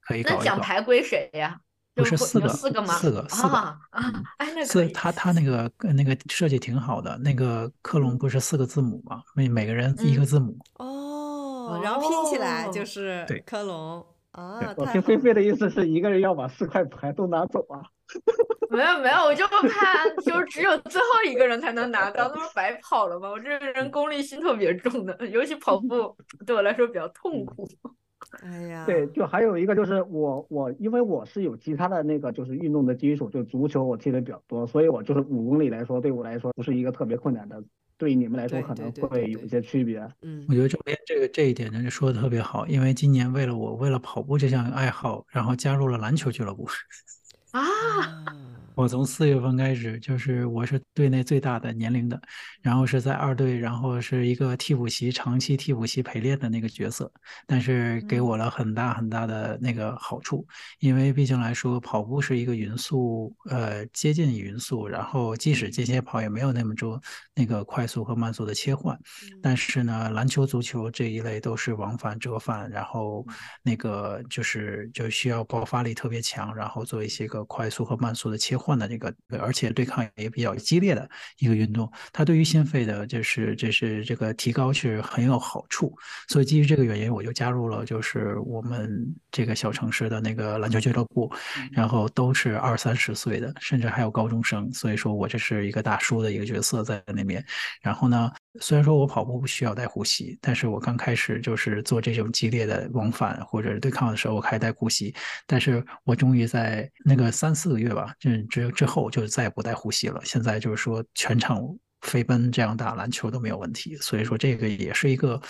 可以搞一搞。那奖牌归谁呀？不是四个，四个吗？四个，四个啊啊！哎，那四他他那个那个设计挺好的，那个克隆不是四个字母吗？每每个人一个字母。哦，然后拼起来就是对克隆啊。我听菲菲的意思是一个人要把四块牌都拿走啊？没有没有，我就怕就是只有最后一个人才能拿到，那不是白跑了吗？我这个人功利心特别重的，尤其跑步对我来说比较痛苦。哎呀，对，就还有一个就是我我因为我是有其他的那个就是运动的基础，就足球我踢的比较多，所以我就是五公里来说对我来说不是一个特别困难的，对于你们来说可能会有一些区别。嗯，我觉得这边这个这一点呢就说的特别好，因为今年为了我为了跑步这项爱好，然后加入了篮球俱乐部。啊。我从四月份开始，就是我是队内最大的年龄的，然后是在二队，然后是一个替补席，长期替补席陪练的那个角色，但是给我了很大很大的那个好处，因为毕竟来说，跑步是一个匀速，呃，接近匀速，然后即使间歇跑也没有那么多那个快速和慢速的切换，但是呢，篮球、足球这一类都是往返折返，然后那个就是就需要爆发力特别强，然后做一些个快速和慢速的切换。的这个，而且对抗也比较激烈的一个运动，它对于心肺的，就是就是这个提高是很有好处。所以基于这个原因，我就加入了就是我们这个小城市的那个篮球俱乐部，然后都是二三十岁的，甚至还有高中生。所以说我这是一个大叔的一个角色在那边。然后呢，虽然说我跑步不需要带护膝，但是我刚开始就是做这种激烈的往返或者对抗的时候，我还带护膝。但是我终于在那个三四个月吧，就之后就再也不带呼吸了。现在就是说全场飞奔这样打篮球都没有问题。所以说这个也是一个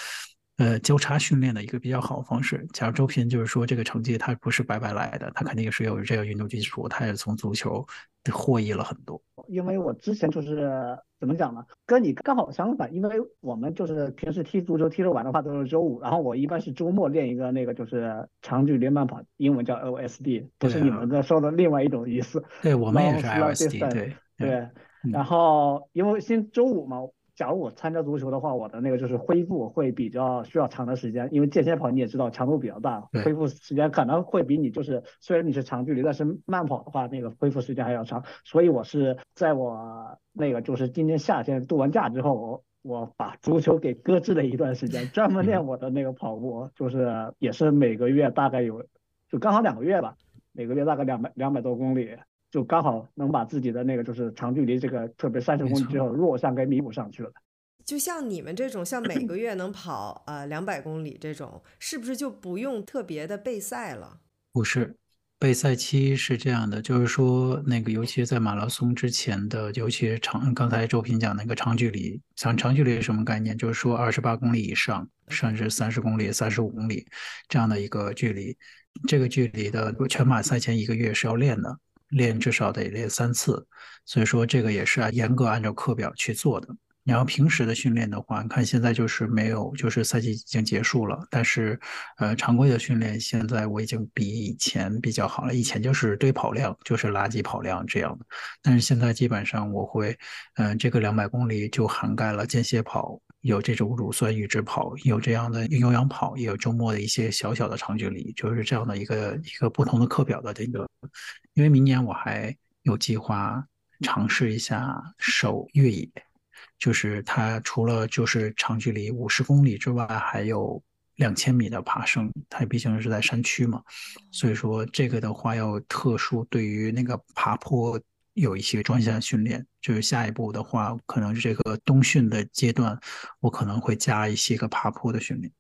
呃交叉训练的一个比较好的方式。假如周平就是说这个成绩他不是白白来的，他肯定是有这个运动基础，他也从足球获益了很多。因为我之前就是。怎么讲呢？跟你刚好相反，因为我们就是平时踢足球踢着玩的话都是周五，然后我一般是周末练一个那个就是长距离慢跑，英文叫 LSD，不是你们在说的另外一种意思。对，我们也是 LSD，对对。然后因为先周五嘛。假如我参加足球的话，我的那个就是恢复会比较需要长的时间，因为间歇跑你也知道强度比较大，恢复时间可能会比你就是虽然你是长距离，但是慢跑的话那个恢复时间还要长。所以我是在我那个就是今年夏天度完假之后，我我把足球给搁置了一段时间，专门练我的那个跑步，就是也是每个月大概有就刚好两个月吧，每个月大概两百两百多公里。就刚好能把自己的那个就是长距离这个特别三十公里之后弱项给弥补上去了。就像你们这种，像每个月能跑呃两百公里这种，是不是就不用特别的备赛了？不是，备赛期是这样的，就是说那个，尤其是在马拉松之前的，尤其是长，刚才周平讲那个长距离，像长距离是什么概念？就是说二十八公里以上，甚至三十公里、三十五公里这样的一个距离，这个距离的全马赛前一个月是要练的。练至少得练三次，所以说这个也是严格按照课表去做的。然后平时的训练的话，你看现在就是没有，就是赛季已经结束了，但是呃常规的训练现在我已经比以前比较好了。以前就是堆跑量，就是垃圾跑量这样的，但是现在基本上我会，嗯、这个两百公里就涵盖了间歇跑。有这种乳酸阈值跑，有这样的有氧跑，也有周末的一些小小的长距离，就是这样的一个一个不同的课表的这个。因为明年我还有计划尝试一下手越野，就是它除了就是长距离五十公里之外，还有两千米的爬升。它毕竟是在山区嘛，所以说这个的话要特殊对于那个爬坡。有一些专项训练，就是下一步的话，可能是这个冬训的阶段，我可能会加一些个爬坡的训练。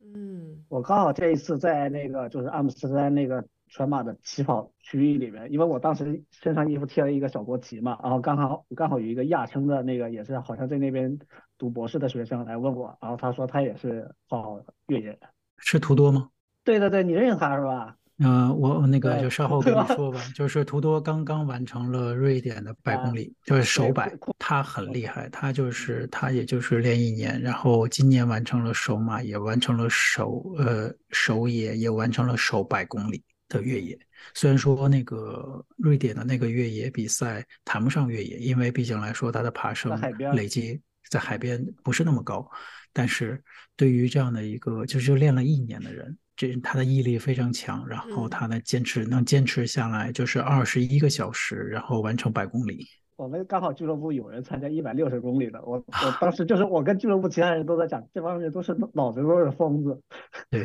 嗯，我刚好这一次在那个就是阿姆斯特丹那个全马的起跑区域里面，因为我当时身上衣服贴了一个小国旗嘛，然后刚好刚好有一个亚琛的那个也是好像在那边读博士的学生来问我，然后他说他也是跑越野，是图多吗？对对对，你认识他是吧？嗯、呃，我那个就稍后跟你说吧。就是图多刚刚完成了瑞典的百公里，就是首百，他很厉害，他就是他也就是练一年，然后今年完成了首马，也完成了首呃首野，也完成了首百公里的越野。虽然说那个瑞典的那个越野比赛谈不上越野，因为毕竟来说它的爬升累积在海边不是那么高，但是对于这样的一个就是练了一年的人。这他的毅力非常强，然后他的坚持能坚持下来，就是二十一个小时，然后完成百公里。我们刚好俱乐部有人参加一百六十公里的，我 我当时就是我跟俱乐部其他人都在讲，这帮人都是脑子都是疯子。对，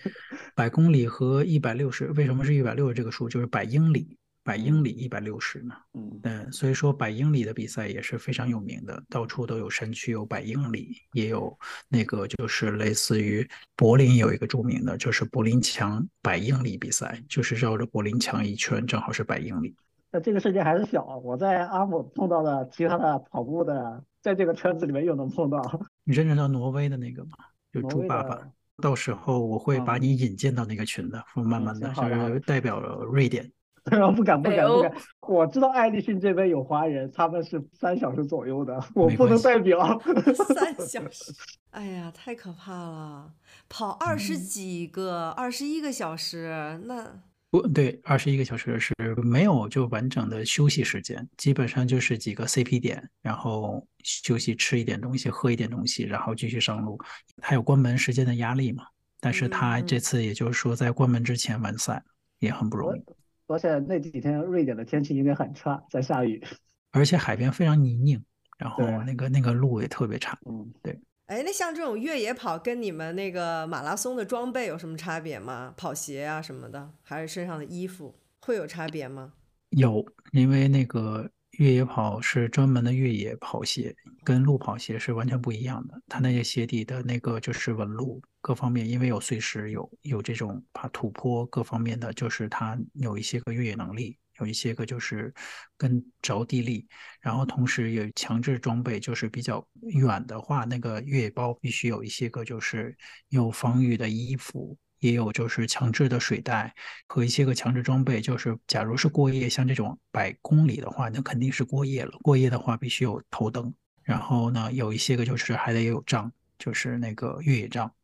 百公里和一百六十，为什么是一百六十这个数？就是百英里。百英里一百六十呢，嗯，所以说百英里的比赛也是非常有名的，到处都有山区有百英里，也有那个就是类似于柏林有一个著名的，就是柏林墙百英里比赛，就是绕着柏林墙一圈，正好是百英里。那这个世界还是小，我在阿姆碰到的其他的跑步的，在这个圈子里面又能碰到。你认识到挪威的那个吗？就猪爸爸，到时候我会把你引荐到那个群的，嗯、慢慢的，就是代表了瑞典。不敢不敢不敢，我知道爱立信这边有华人，他们是三小时左右的，我不能代表。三小时，哎呀，太可怕了！跑二十几个，二十一个小时，那不对，二十一个小时是没有就完整的休息时间，基本上就是几个 CP 点，然后休息吃一点东西，喝一点东西，然后继续上路。还有关门时间的压力嘛？但是他这次也就是说在关门之前完赛，也很不容易。而且那几天瑞典的天气应该很差，在下雨，而且海边非常泥泞，然后那个那个路也特别差。嗯，对。哎，那像这种越野跑跟你们那个马拉松的装备有什么差别吗？跑鞋啊什么的，还是身上的衣服会有差别吗？有，因为那个越野跑是专门的越野跑鞋，跟路跑鞋是完全不一样的。它那些鞋底的那个就是纹路。各方面，因为有碎石，有有这种爬土坡，各方面的就是它有一些个越野能力，有一些个就是跟着地力，然后同时有强制装备，就是比较远的话，那个越野包必须有一些个就是有防雨的衣服，也有就是强制的水袋和一些个强制装备，就是假如是过夜，像这种百公里的话，那肯定是过夜了。过夜的话必须有头灯，然后呢，有一些个就是还得有杖。就是那个越野杖，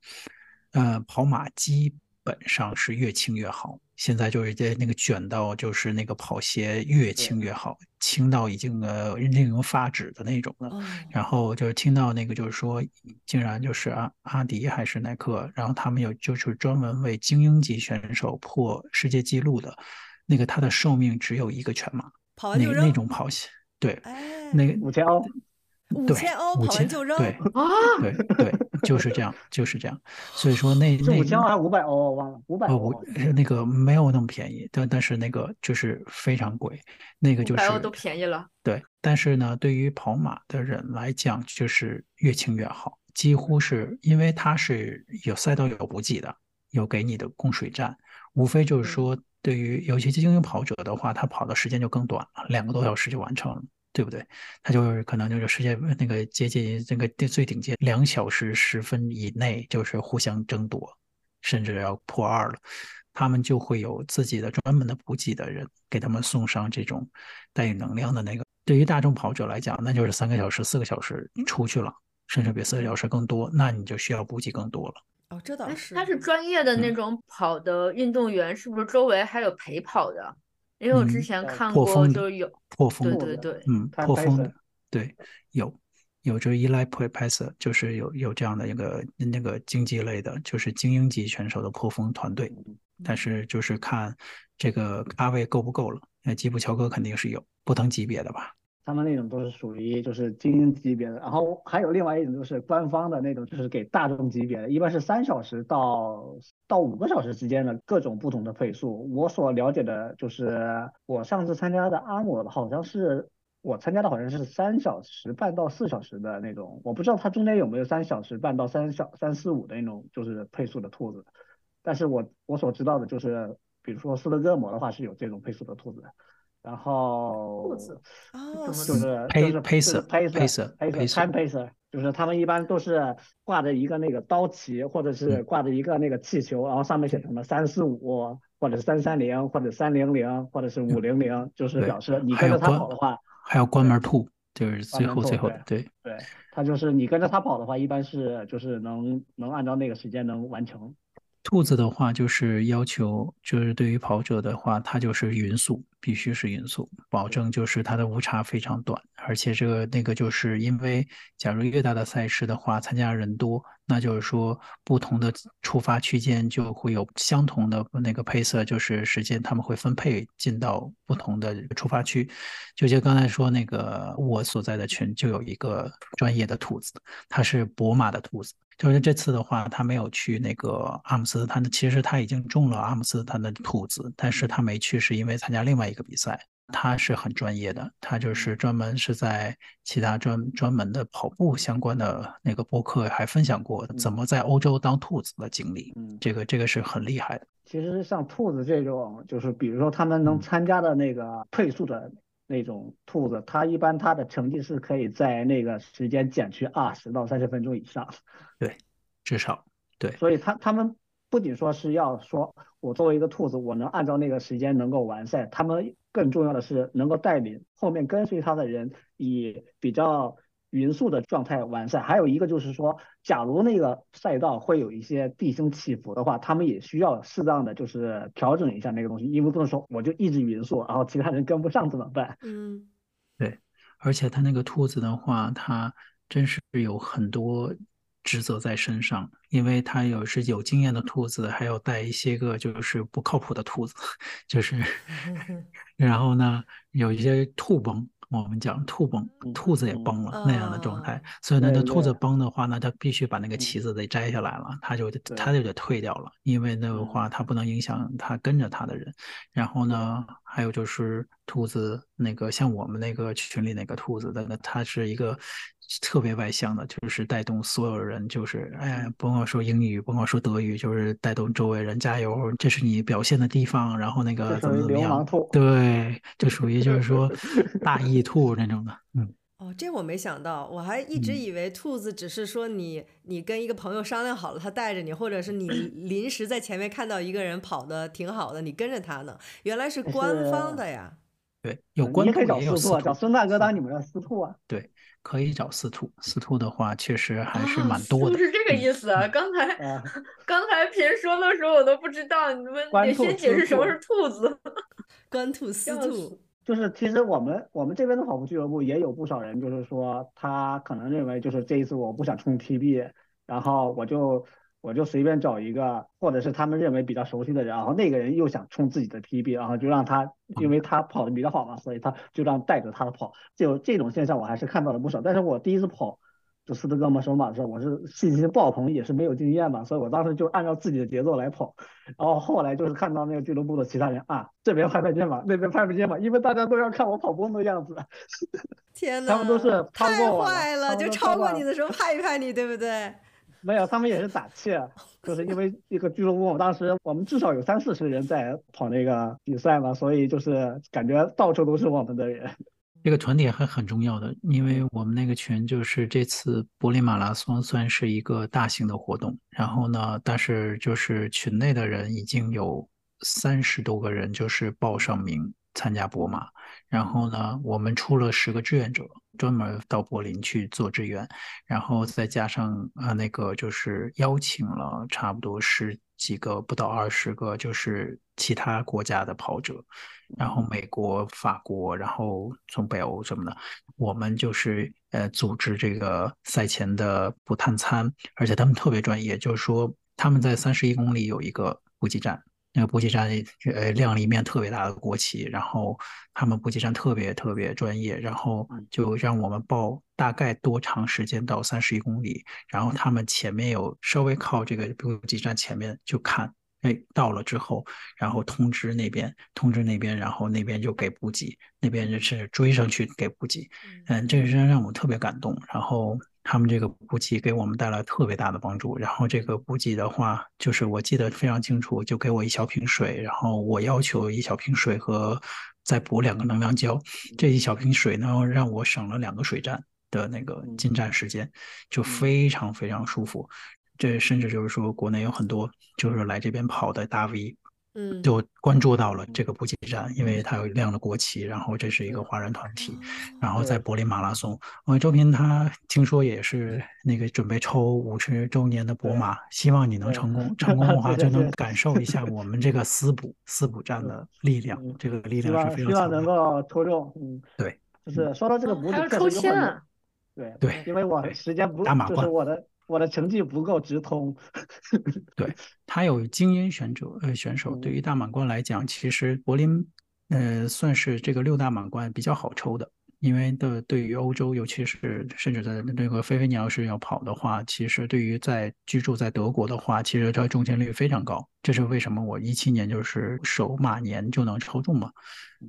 呃，跑马基本上是越轻越好。现在就是在那个卷到，就是那个跑鞋越轻越好，轻到已经呃令人发指的那种了。然后就是听到那个就是说，竟然就是阿阿迪还是耐克，然后他们有就是专门为精英级选手破世界纪录的，那个它的寿命只有一个全马，跑那那种跑鞋，对，那个五千欧。五千欧跑完就扔对啊，对对，就是这样，就是这样。所以说那那五千欧还是五百欧？我忘了，五百欧。那个没有那么便宜，但但是那个就是非常贵，那个就是。五百欧都便宜了。对，但是呢，对于跑马的人来讲，就是越轻越好，几乎是因为它是有赛道有补给的，有给你的供水站，无非就是说，对于有些精英跑者的话，他跑的时间就更短了，两个多小时就完成了。对不对？他就是可能就是世界那个接近那个最顶尖两小时十分以内，就是互相争夺，甚至要破二了。他们就会有自己的专门的补给的人给他们送上这种带有能量的那个。对于大众跑者来讲，那就是三个小时、四个小时出去了，甚至比四个小时更多，那你就需要补给更多了。哦，这倒是。他是专业的那种跑的运动员，嗯、是不是周围还有陪跑的？因为我之前看过，就有破风的，对对对，嗯，破风的，对，有有就是依赖 Pacer，就是有有这样的一个那个竞技类的，就是精英级选手的破风团队，但是就是看这个咖位够不够了。那吉普乔格肯定是有不同级别的吧。他们那种都是属于就是精英级别的，然后还有另外一种就是官方的那种，就是给大众级别的，一般是三小时到到五个小时之间的各种不同的配速。我所了解的就是我上次参加的阿姆好像是我参加的好像是三小时半到四小时的那种，我不知道它中间有没有三小时半到三小三四五的那种就是配速的兔子，但是我我所知道的就是，比如说斯德哥尔摩的话是有这种配速的兔子。然后兔子啊，就是就是 pacer pacer pacer pacer，就是他们一般都是挂着一个那个刀旗，或者是挂着一个那个气球，然后上面写什么三四五，或者是三三零，或者三零零，或者是五零零，就是表示你跟着他跑的话，还有关门兔，就是最后最后，对对，他就是你跟着他跑的话，一般是就是能能按照那个时间能完成。兔子的话就是要求，就是对于跑者的话，它就是匀速，必须是匀速，保证就是它的误差非常短。而且这个那个就是因为，假如越大的赛事的话，参加人多，那就是说不同的出发区间就会有相同的那个配色，就是时间他们会分配进到不同的出发区。就像刚才说那个我所在的群就有一个专业的兔子，它是博马的兔子。就是这次的话，他没有去那个阿姆斯特丹的。其实他已经中了阿姆斯特丹的兔子，但是他没去是因为参加另外一个比赛。他是很专业的，他就是专门是在其他专专门的跑步相关的那个播客还分享过怎么在欧洲当兔子的经历。嗯，这个这个是很厉害的。其实像兔子这种，就是比如说他们能参加的那个配速的。那种兔子，它一般它的成绩是可以在那个时间减去二十到三十分钟以上。对，至少对。所以他他们不仅说是要说，我作为一个兔子，我能按照那个时间能够完赛，他们更重要的是能够带领后面跟随他的人以比较。匀速的状态完善，还有一个就是说，假如那个赛道会有一些地形起伏的话，他们也需要适当的就是调整一下那个东西，因为不能说我就一直匀速，然后其他人跟不上怎么办？嗯，对，而且他那个兔子的话，他真是有很多职责在身上，因为他有是有经验的兔子，还有带一些个就是不靠谱的兔子，就是，然后呢，有一些兔崩。我们讲兔崩，兔子也崩了那样的状态，所以呢，那兔子崩的话呢，它必须把那个旗子得摘下来了，它就它就得退掉了，因为那个话它不能影响它跟着它的人。然后呢，还有就是兔子那个像我们那个群里那个兔子的，那它是一个。特别外向的，就是带动所有人，就是哎呀，甭管说英语，甭管说德语，就是带动周围人加油，这是你表现的地方。然后那个怎么怎么样？对，就属于就是说大 意兔那种的。嗯，哦，这我没想到，我还一直以为兔子只是说你、嗯、你跟一个朋友商量好了，他带着你，或者是你临时在前面看到一个人跑的挺好的，你跟着他呢。原来是官方的呀。对，有官方也有司兔，找孙大哥当你们的司兔啊。对。可以找司徒，司徒的话确实还是蛮多的。是这个意思啊！刚才、嗯、刚才平说的时候我都不知道，你们得先解释什么是兔子。官兔、司兔，就是其实我们我们这边的跑步俱乐部也有不少人，就是说他可能认为就是这一次我不想冲 TB，然后我就。我就随便找一个，或者是他们认为比较熟悉的人，然后那个人又想冲自己的 TB，然后就让他，因为他跑的比较好嘛，所以他就让带着他的跑。就这种现象我还是看到了不少。但是我第一次跑就斯德哥尔摩首马的时候，我是信心爆棚，也是没有经验嘛，所以我当时就按照自己的节奏来跑。然后后来就是看到那个俱乐部的其他人啊，这边拍拍肩膀，那边拍拍肩膀，因为大家都要看我跑步的样子。天呐，他们都是太坏了，就超过你的时候拍一拍你，对不对？没有，他们也是打气，就是因为一个俱乐部，我当时我们至少有三四十人在跑那个比赛嘛，所以就是感觉到处都是我们的人。这个团体还很重要的，因为我们那个群就是这次柏林马拉松算是一个大型的活动，然后呢，但是就是群内的人已经有三十多个人就是报上名参加博马，然后呢，我们出了十个志愿者。专门到柏林去做志愿，然后再加上啊，那个就是邀请了差不多十几个，不到二十个，就是其他国家的跑者，然后美国、法国，然后从北欧什么的，我们就是呃组织这个赛前的补碳餐，而且他们特别专业，就是说他们在三十一公里有一个补给站。那个补给站，呃，亮了一面特别大的国旗，然后他们补给站特别特别专业，然后就让我们报大概多长时间到三十一公里，然后他们前面有稍微靠这个补给站前面就看，哎，到了之后，然后通知那边，通知那边，然后那边就给补给，那边就是追上去给补给，嗯，这个是让我特别感动，然后。他们这个补给给我们带来特别大的帮助。然后这个补给的话，就是我记得非常清楚，就给我一小瓶水，然后我要求一小瓶水和再补两个能量胶，这一小瓶水呢，让我省了两个水站的那个进站时间，就非常非常舒服。这甚至就是说，国内有很多就是来这边跑的大 V。嗯，就关注到了这个补给站，因为它有亮的国旗，然后这是一个华人团体，然后在柏林马拉松，呃，周平他听说也是那个准备抽五十周年的博马，希望你能成功，成功的话就能感受一下我们这个私补私补站的力量，这个力量是非常希望能够抽中，嗯，对，就是说到这个补给，还要抽签啊，对对，因为我时间不，就是我的。我的成绩不够直通，对，他有精英选手，呃，选手对于大满贯来讲，其实柏林，呃，算是这个六大满贯比较好抽的，因为的对于欧洲，尤其是甚至在那个菲菲，你要是要跑的话，其实对于在居住在德国的话，其实它中签率非常高，这是为什么我一七年就是首马年就能抽中嘛，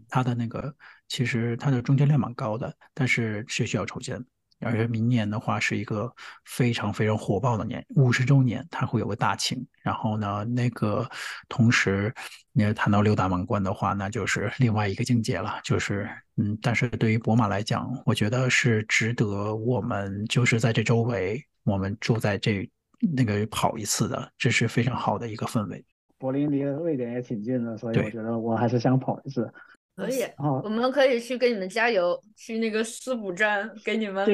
它的那个其实它的中签率蛮高的，但是是需要抽签。而且明年的话是一个非常非常火爆的年，五十周年它会有个大庆。然后呢，那个同时你要谈到六大满贯的话，那就是另外一个境界了。就是嗯，但是对于博马来讲，我觉得是值得我们就是在这周围，我们住在这那个跑一次的，这是非常好的一个氛围。柏林离瑞典也挺近的，所以我觉得我还是想跑一次。可以，我们可以去给你们加油，去那个私补站给你们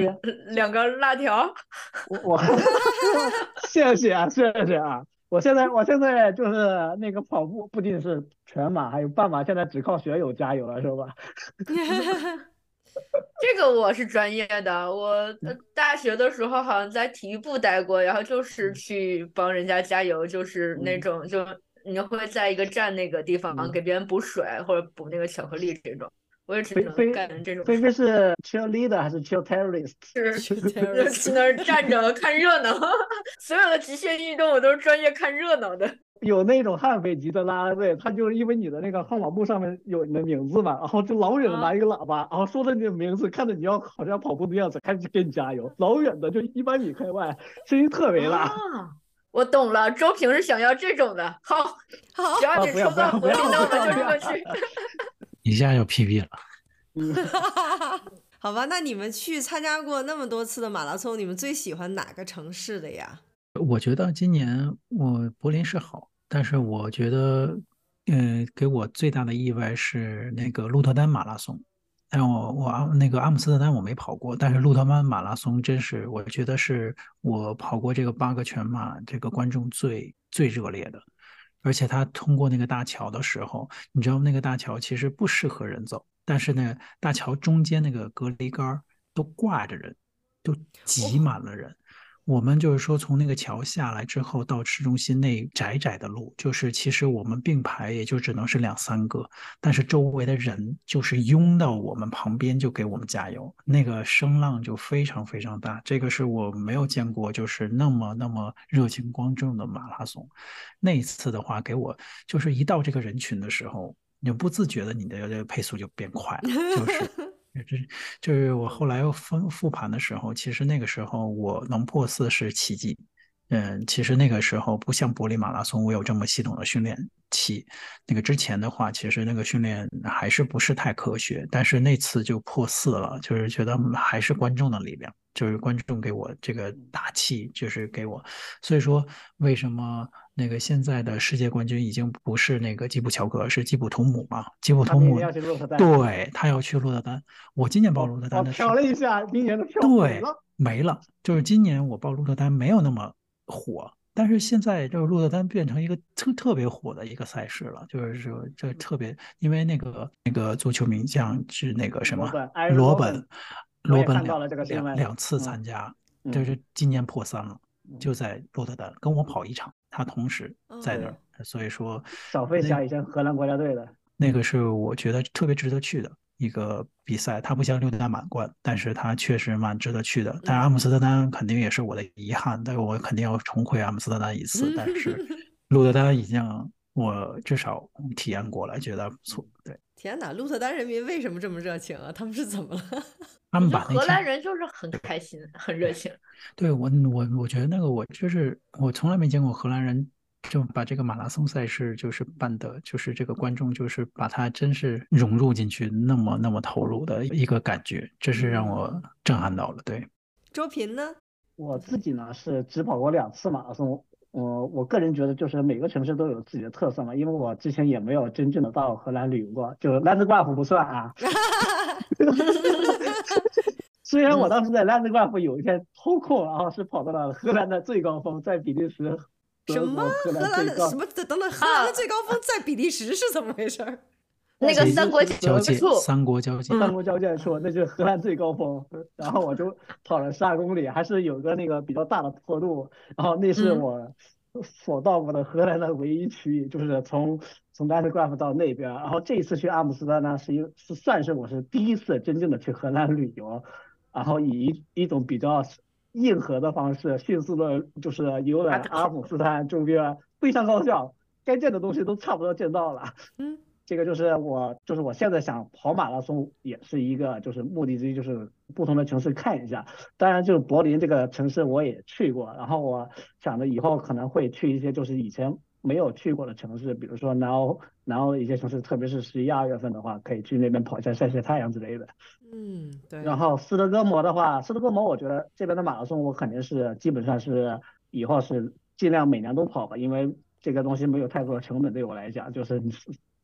两个辣条。我我，谢谢啊，谢谢啊！我现在我现在就是那个跑步，不仅是全马，还有半马，现在只靠学友加油了，是吧？这个我是专业的，我大学的时候好像在体育部待过，然后就是去帮人家加油，就是那种就。你会在一个站那个地方给别人补水、嗯、或者补那个巧克力这种，我也只能干这种。菲菲是 cheerleader 还是 cheer terrorist？是 去那儿站着看热闹。所有的极限运动我都是专业看热闹的。有那种悍匪级的啦啦队，他就是因为你的那个号码布上面有你的名字嘛，然后就老远的拿一个喇叭，啊、然后说着你的名字，看着你要好像跑步的样子，开始给你加油。老远的就一百米开外，声音特别大。啊我懂了，周平是想要这种的。好，好，只要你抽到柏林，那我们就这么去。一下就 PB 了。好吧，那你们去参加过那么多次的马拉松，你们最喜欢哪个城市的呀？我觉得今年我柏林是好，但是我觉得，嗯、呃，给我最大的意外是那个鹿特丹马拉松。但我我阿那个阿姆斯特丹我没跑过，但是鹿特丹马拉松真是我觉得是我跑过这个八个全马这个观众最最热烈的，而且他通过那个大桥的时候，你知道那个大桥其实不适合人走，但是呢，大桥中间那个隔离杆都挂着人，都挤满了人。我们就是说，从那个桥下来之后到市中心那窄窄的路，就是其实我们并排也就只能是两三个，但是周围的人就是拥到我们旁边就给我们加油，那个声浪就非常非常大。这个是我没有见过，就是那么那么热情观众的马拉松。那一次的话，给我就是一到这个人群的时候，你不自觉的你的配速就变快了，就是。就是就是我后来又复复盘的时候，其实那个时候我能破四是奇迹。嗯，其实那个时候不像柏林马拉松，我有这么系统的训练期。那个之前的话，其实那个训练还是不是太科学。但是那次就破四了，就是觉得还是观众的力量，就是观众给我这个打气，就是给我。所以说，为什么？那个现在的世界冠军已经不是那个基普乔格，是基普图姆嘛？基普图姆，对，他要去鹿特丹。我今年报鹿特丹的时候，调了一下，今年的票对没了。就是今年我报鹿特丹没有那么火，但是现在就是鹿特丹变成一个特特别火的一个赛事了。就是说这特别，因为那个那个足球名将是那个什么罗本，罗本两两两次参加，就是今年破三了。就在鹿特丹跟我跑一场，他同时在那儿，嗯、所以说少费加以前荷兰国家队的那个是我觉得特别值得去的一个比赛。它不像六大满贯，但是它确实蛮值得去的。但是阿姆斯特丹肯定也是我的遗憾，但是我肯定要重回阿姆斯特丹一次。但是 鹿特丹已经我至少体验过了，觉得不错。对，天哪，鹿特丹人民为什么这么热情啊？他们是怎么了？他们把荷兰人就是很开心，很热情。对我，我我觉得那个我就是我从来没见过荷兰人就把这个马拉松赛事就是办的，就是这个观众就是把它真是融入进去，那么那么投入的一个感觉，这是让我震撼到了。对，周平呢？我自己呢是只跑过两次马拉松。我我个人觉得就是每个城市都有自己的特色嘛，因为我之前也没有真正的到荷兰旅游过，就兰兹瓜夫不算啊。虽然我当时在兰兹瓜夫有一天偷空，然后是跑到了荷兰的最高峰，在比利时。什么荷兰的什么？等等，荷兰的最高峰在比利时是怎么回事？那个三国交界处，三国交界，三国交界处，那就是荷兰最高峰。然后我就跑了十二公里，还是有个那个比较大的坡度。然后那是我所到过的荷兰的唯一区域，就是从从兰德格拉夫到那边。然后这一次去阿姆斯特丹呢，是一是算是我是第一次真正的去荷兰旅游，然后以一一种比较硬核的方式，迅速的就是游览阿姆斯特丹周边，非常高效，该见的东西都差不多见到了。嗯。这个就是我，就是我现在想跑马拉松，也是一个就是目的之一，就是不同的城市看一下。当然，就是柏林这个城市我也去过，然后我想着以后可能会去一些就是以前没有去过的城市，比如说南欧，南欧一些城市，特别是十一二月份的话，可以去那边跑一下晒晒太阳之类的。嗯，对。然后斯德哥摩的话，斯德哥摩我觉得这边的马拉松我肯定是基本上是以后是尽量每年都跑吧，因为这个东西没有太多的成本对我来讲，就是。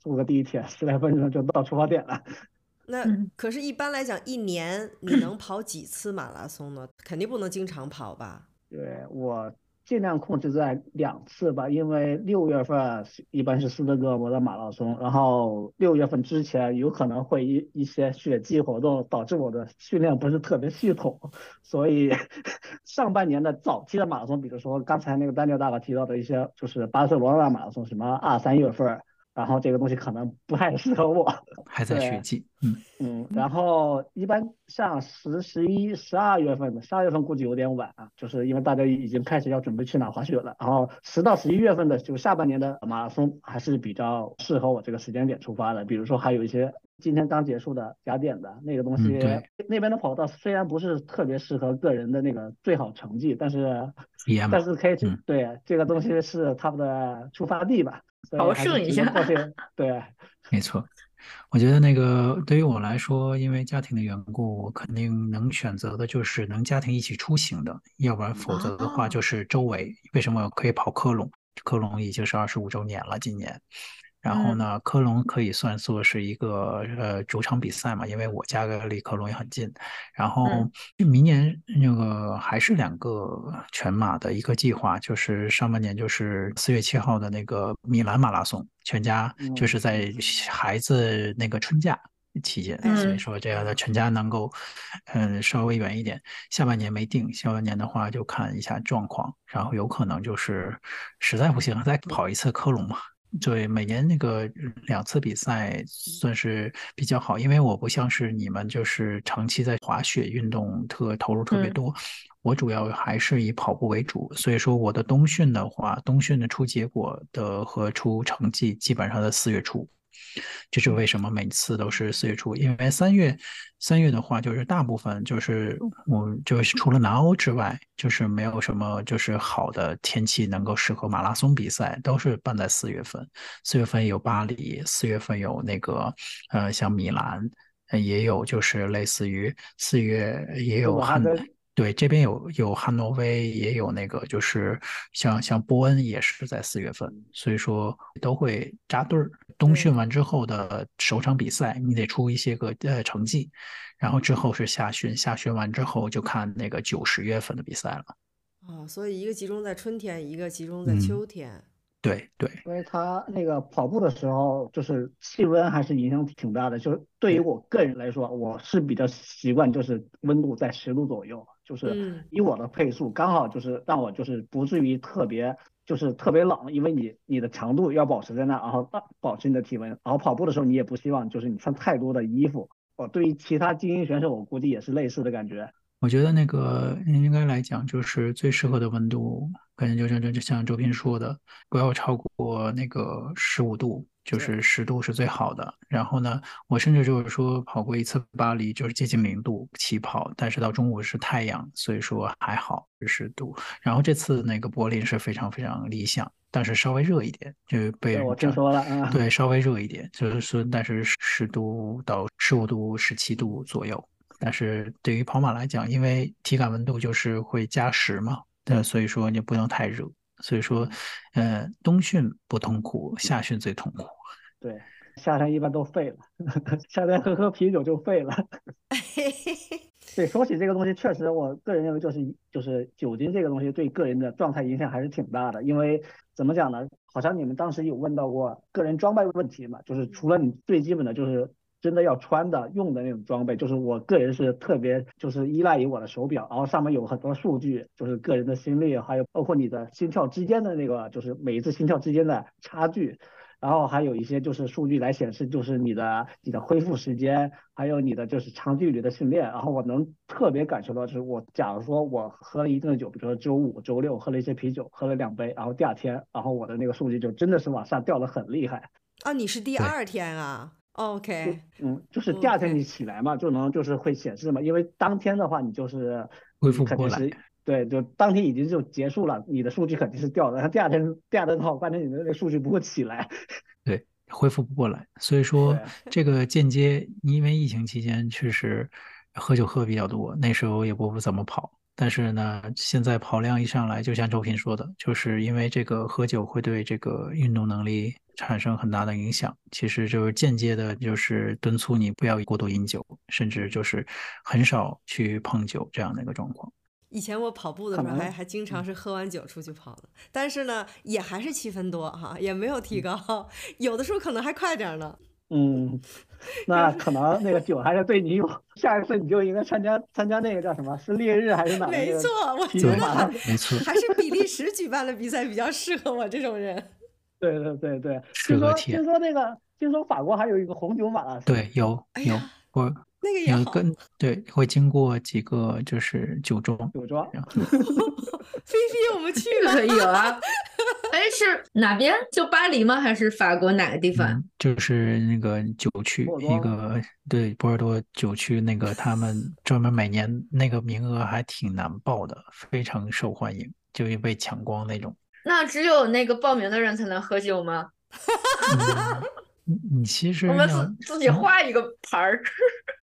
坐个地铁十来分钟就到出发点了。那可是，一般来讲，一年你能 跑几次马拉松呢？肯定不能经常跑吧？对，我尽量控制在两次吧，因为六月份一般是斯德哥尔摩的马拉松，然后六月份之前有可能会一一些雪季活动导致我的训练不是特别系统，所以 上半年的早期的马拉松，比如说刚才那个丹尼尔大哥提到的一些，就是巴塞罗那马拉松，什么二三月份。然后这个东西可能不太适合我，还在学季，嗯嗯，然后一般像十、十一、十二月份的，十二月份估计有点晚啊，就是因为大家已经开始要准备去哪滑雪了。然后十到十一月份的，就下半年的马拉松还是比较适合我这个时间点出发的。比如说还有一些今天刚结束的雅典的那个东西，嗯、那边的跑道虽然不是特别适合个人的那个最好成绩，但是但是可以、嗯、对这个东西是他们的出发地吧。朝圣一下，对，没错。我觉得那个对于我来说，因为家庭的缘故，我肯定能选择的就是能家庭一起出行的，要不然否则的话就是周围。为什么我可以跑科隆？科隆已经是二十五周年了，今年。然后呢，科隆可以算作是一个呃主场比赛嘛，因为我家离科隆也很近。然后明年那个还是两个全马的一个计划，就是上半年就是四月七号的那个米兰马拉松，全家就是在孩子那个春假期间，所以说这样的全家能够嗯稍微远一点。下半年没定，下半年的话就看一下状况，然后有可能就是实在不行再跑一次科隆嘛。对，每年那个两次比赛算是比较好，因为我不像是你们，就是长期在滑雪运动特投入特别多，我主要还是以跑步为主，所以说我的冬训的话，冬训的出结果的和出成绩基本上在四月初。这是为什么每次都是四月初？因为三月，三月的话就是大部分就是我就是除了南欧之外，就是没有什么就是好的天气能够适合马拉松比赛，都是办在四月份。四月份有巴黎，四月份有那个呃像米兰，也有就是类似于四月也有汉。对，这边有有汉诺威，也有那个，就是像像波恩也是在四月份，所以说都会扎堆儿。冬训完之后的首场比赛，你得出一些个呃成绩，然后之后是夏训，夏训完之后就看那个九十月份的比赛了。哦，所以一个集中在春天，一个集中在秋天。嗯对对，因为他那个跑步的时候，就是气温还是影响挺大的。就是对于我个人来说，我是比较习惯，就是温度在十度左右，就是以我的配速，刚好就是让我就是不至于特别就是特别冷，因为你你的强度要保持在那，然后保持你的体温，然后跑步的时候你也不希望就是你穿太多的衣服。哦，对于其他精英选手，我估计也是类似的感觉。我觉得那个应该来讲，就是最适合的温度，可能就像就像周斌说的，不要超过那个十五度，就是十度是最好的。然后呢，我甚至就是说跑过一次巴黎，就是接近零度起跑，但是到中午是太阳，所以说还好十度。然后这次那个柏林是非常非常理想。但是稍微热一点，就被我听说了，啊，对，稍微热一点，就是说，但是十度到十五度、十七度左右。但是对于跑马来讲，因为体感温度就是会加十嘛，对，所以说你不能太热。所以说，呃，冬训不痛苦，夏训最痛苦。对，夏天一般都废了，夏天喝喝啤酒就废了。对，说起这个东西，确实，我个人认为就是就是酒精这个东西对个人的状态影响还是挺大的。因为怎么讲呢？好像你们当时有问到过个人装备问题嘛，就是除了你最基本的就是。真的要穿的用的那种装备，就是我个人是特别就是依赖于我的手表，然后上面有很多数据，就是个人的心率，还有包括你的心跳之间的那个，就是每一次心跳之间的差距，然后还有一些就是数据来显示，就是你的你的恢复时间，还有你的就是长距离的训练，然后我能特别感受到，就是我假如说我喝了一顿酒，比如说周五、周六喝了一些啤酒，喝了两杯，然后第二天，然后我的那个数据就真的是往下掉的很厉害。啊，你是第二天啊？OK，嗯，就是第二天你起来嘛就能就是会显示嘛，因为当天的话你就是恢复不过来，对，就当天已经就结束了，你的数据肯定是掉的。然后第二天第二天的话，发现你的那个数据不会起来，对，恢复不过来。所以说这个间接，因为疫情期间确实喝酒喝比较多，那时候也不怎么跑。但是呢，现在跑量一上来，就像周平说的，就是因为这个喝酒会对这个运动能力产生很大的影响。其实就是间接的，就是敦促你不要过度饮酒，甚至就是很少去碰酒这样的一个状况。以前我跑步的时候还还经常是喝完酒出去跑的，但是呢，也还是七分多哈，也没有提高，有的时候可能还快点呢。嗯，那可能那个酒还是对你有，下一次你就应该参加参加那个叫什么，是烈日还是哪个？没错，我觉得没错，还是比利时举办的比赛比较适合我这种人。对对对对，听说听说那个听说法国还有一个红酒马拉松。对，有有我。哎那个也跟对，会经过几个就是酒庄，酒庄。菲菲，我们去了，可以啊。哎，是哪边？就巴黎吗？还是法国哪个地方？嗯、就是那个酒区，一个对波尔多酒区，那个他们 专门每年那个名额还挺难报的，非常受欢迎，就被抢光那种。那只有那个报名的人才能喝酒吗？嗯你你其实我们自自己画一个牌儿，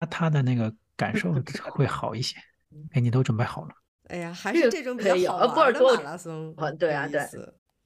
那他的那个感受 会好一些。哎，你都准备好了？哎呀，还是这种比较好玩的马拉松。啊对啊，对。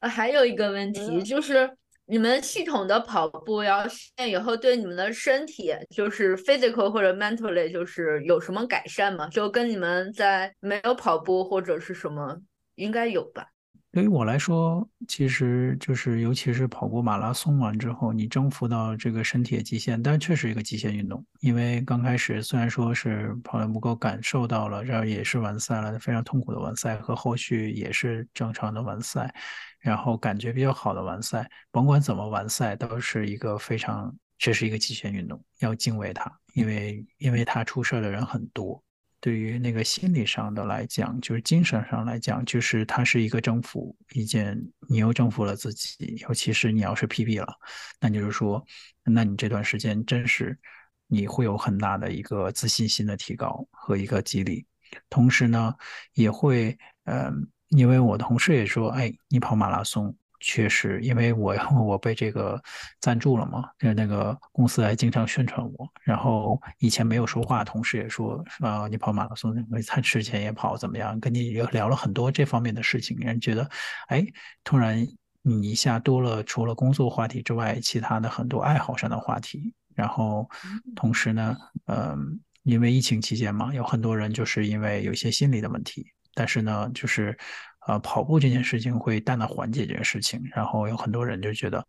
呃，还有一个问题就是，你们系统的跑步要训练以后，对你们的身体，就是 physical 或者 mentally，就是有什么改善吗？就跟你们在没有跑步或者是什么，应该有吧？对于我来说，其实就是，尤其是跑过马拉松完之后，你征服到这个身体的极限，但确实一个极限运动。因为刚开始虽然说是跑得不够，感受到了，这也是完赛了，非常痛苦的完赛，和后续也是正常的完赛，然后感觉比较好的完赛。甭管怎么完赛，都是一个非常，这是一个极限运动，要敬畏它，因为因为它出事的人很多。对于那个心理上的来讲，就是精神上来讲，就是它是一个征服，一件你又征服了自己，尤其是你要是 PB 了，那就是说，那你这段时间真是你会有很大的一个自信心的提高和一个激励，同时呢，也会，嗯、因为我同事也说，哎，你跑马拉松。确实，因为我 我被这个赞助了嘛，就是那个公司还经常宣传我。然后以前没有说话，同事也说啊，你跑马拉松，他之前也跑怎么样？跟你也聊了很多这方面的事情，人觉得，哎，突然你一下多了除了工作话题之外，其他的很多爱好上的话题。然后同时呢，嗯，因为疫情期间嘛，有很多人就是因为有一些心理的问题，但是呢，就是。呃，跑步这件事情会大大缓解这件事情，然后有很多人就觉得，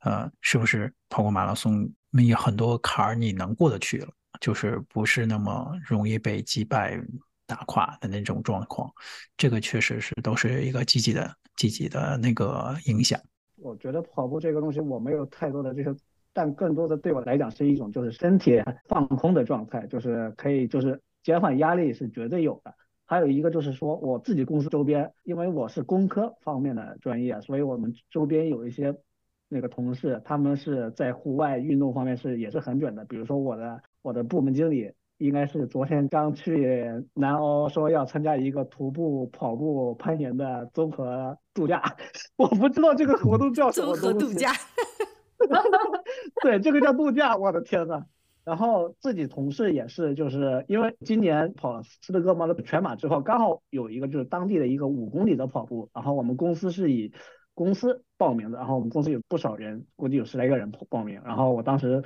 呃，是不是跑过马拉松，有很多坎儿你能过得去了，就是不是那么容易被击败打垮的那种状况，这个确实是都是一个积极的、积极的那个影响。我觉得跑步这个东西我没有太多的这个，但更多的对我来讲是一种就是身体放空的状态，就是可以就是减缓压力是绝对有的。还有一个就是说，我自己公司周边，因为我是工科方面的专业，所以我们周边有一些那个同事，他们是在户外运动方面是也是很准的。比如说我的我的部门经理，应该是昨天刚去南欧，说要参加一个徒步、跑步、攀岩的综合度假。我不知道这个活动叫什么。综合度假。对，这个叫度假。我的天呐。然后自己同事也是，就是因为今年跑斯德哥尔摩的全马之后，刚好有一个就是当地的一个五公里的跑步，然后我们公司是以。公司报名的，然后我们公司有不少人，估计有十来个人报名。然后我当时，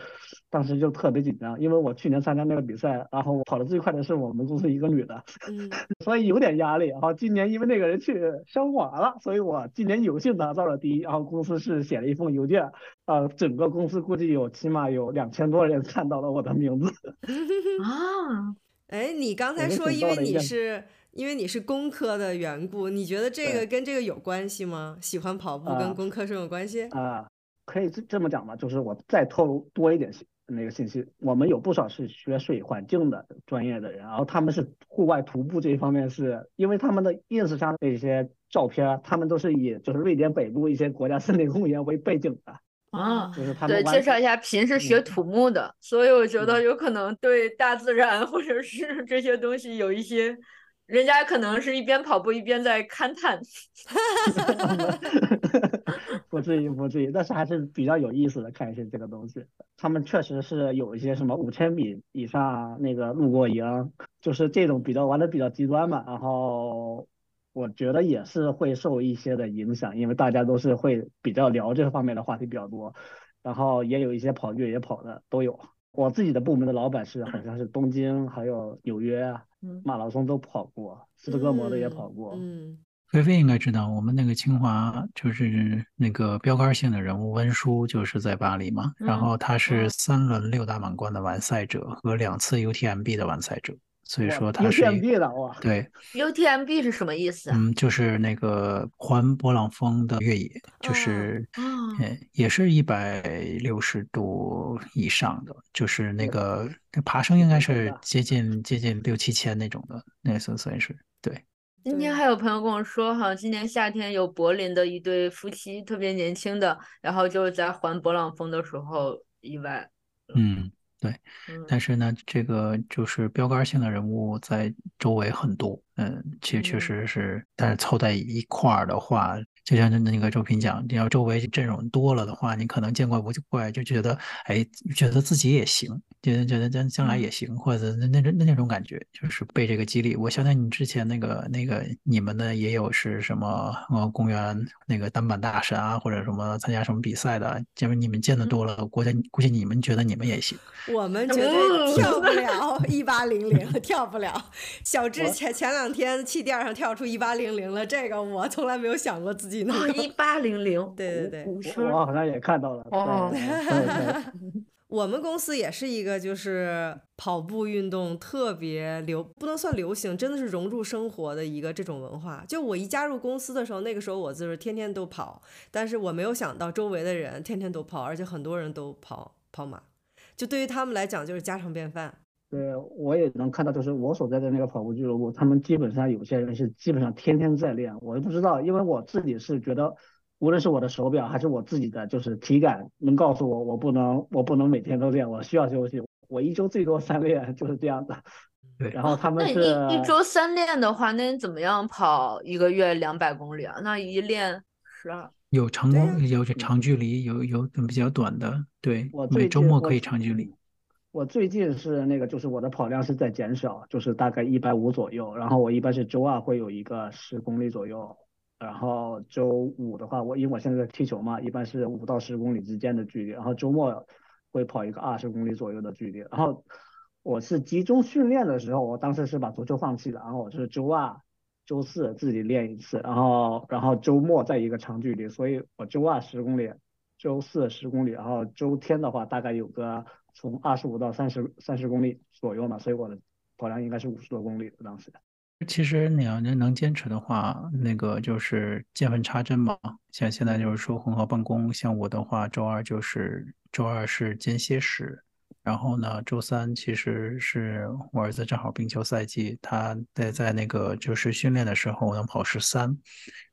当时就特别紧张，因为我去年参加那个比赛，然后跑得最快的是我们公司一个女的，嗯、所以有点压力。然后今年因为那个人去升华了，所以我今年有幸拿到了第一。然后公司是写了一封邮件，呃，整个公司估计有起码有两千多人看到了我的名字。啊，哎，你刚才说因为你是。因为你是工科的缘故，你觉得这个跟这个有关系吗？喜欢跑步跟工科生有关系？啊、呃呃，可以这么讲吧，就是我再透露多一点信那个信息，我们有不少是学水环境的专业的人，然后他们是户外徒步这一方面是，因为他们的 ins 上的一些照片，他们都是以就是瑞典北部一些国家森林公园为背景的。啊，就是他们对，介绍一下，平时学土木的，嗯、所以我觉得有可能对大自然 或者是这些东西有一些。人家可能是一边跑步一边在勘探，不至于不至于，但是还是比较有意思的看一些这个东西。他们确实是有一些什么五千米以上那个露过营，就是这种比较玩的比较极端嘛。然后我觉得也是会受一些的影响，因为大家都是会比较聊这方面的话题比较多，然后也有一些跑越野跑的都有。我自己的部门的老板是好像是东京还有纽约。马拉松都跑过，斯德哥尔摩的也跑过。嗯，菲菲应该知道，我们那个清华就是那个标杆性的人物温书，就是在巴黎嘛。嗯、然后他是三轮六大满贯的完赛者和两次 UTMB 的完赛者。所以说它是 UTMB 的哇，对，UTMB 是什么意思？嗯，就是那个环勃朗峰的越野，就是嗯，也是一百六十度以上的，就是那个爬升应该是接近接近六七千那种的，那算算是对。今天还有朋友跟我说，哈，今年夏天有柏林的一对夫妻，特别年轻的，然后就是在环勃朗峰的时候意外。嗯。对，但是呢，这个就是标杆性的人物在周围很多，嗯，其实确实是，但是凑在一块儿的话。就像那个周平讲，你要周围阵容多了的话，你可能见怪不怪，就觉得哎，觉得自己也行，觉得觉得将将来也行，或者那那那那种感觉，就是被这个激励。我想想，你之前那个那个你们的也有是什么呃公园那个单板大神啊，或者什么参加什么比赛的，就是你们见的多了，估计估计你们觉得你们也行。我们觉得跳不了 一八零零，跳不了。小智前前两天气垫上跳出一八零零了，这个我从来没有想过自己。一 八零零，对对对，我好像也看到了。哦 我们公司也是一个，就是跑步运动特别流，不能算流行，真的是融入生活的一个这种文化。就我一加入公司的时候，那个时候我就是天天都跑，但是我没有想到周围的人天天都跑，而且很多人都跑跑马，就对于他们来讲就是家常便饭。对，我也能看到，就是我所在的那个跑步俱乐部，他们基本上有些人是基本上天天在练。我也不知道，因为我自己是觉得，无论是我的手表还是我自己的，就是体感能告诉我，我不能，我不能每天都练，我需要休息。我一周最多三练，就是这样的。对，然后他们是那一一周三练的话，那你怎么样跑一个月两百公里啊？那一练十二。有长公，有长距离，有有比较短的。对，每周末可以长距离。我最近是那个，就是我的跑量是在减少，就是大概一百五左右。然后我一般是周二会有一个十公里左右，然后周五的话，我因为我现在踢球嘛，一般是五到十公里之间的距离。然后周末会跑一个二十公里左右的距离。然后我是集中训练的时候，我当时是把足球放弃了，然后我是周二、周四自己练一次，然后然后周末再一个长距离。所以我周二十公里，周四十公里，然后周天的话大概有个。从二十五到三十三十公里左右嘛，所以我的跑量应该是五十多公里的当时。其实你要能能坚持的话，那个就是见缝插针嘛。像现在就是说混合办公，像我的话，周二就是周二是间歇时，然后呢，周三其实是我儿子正好冰球赛季，他在在那个就是训练的时候我能跑十三，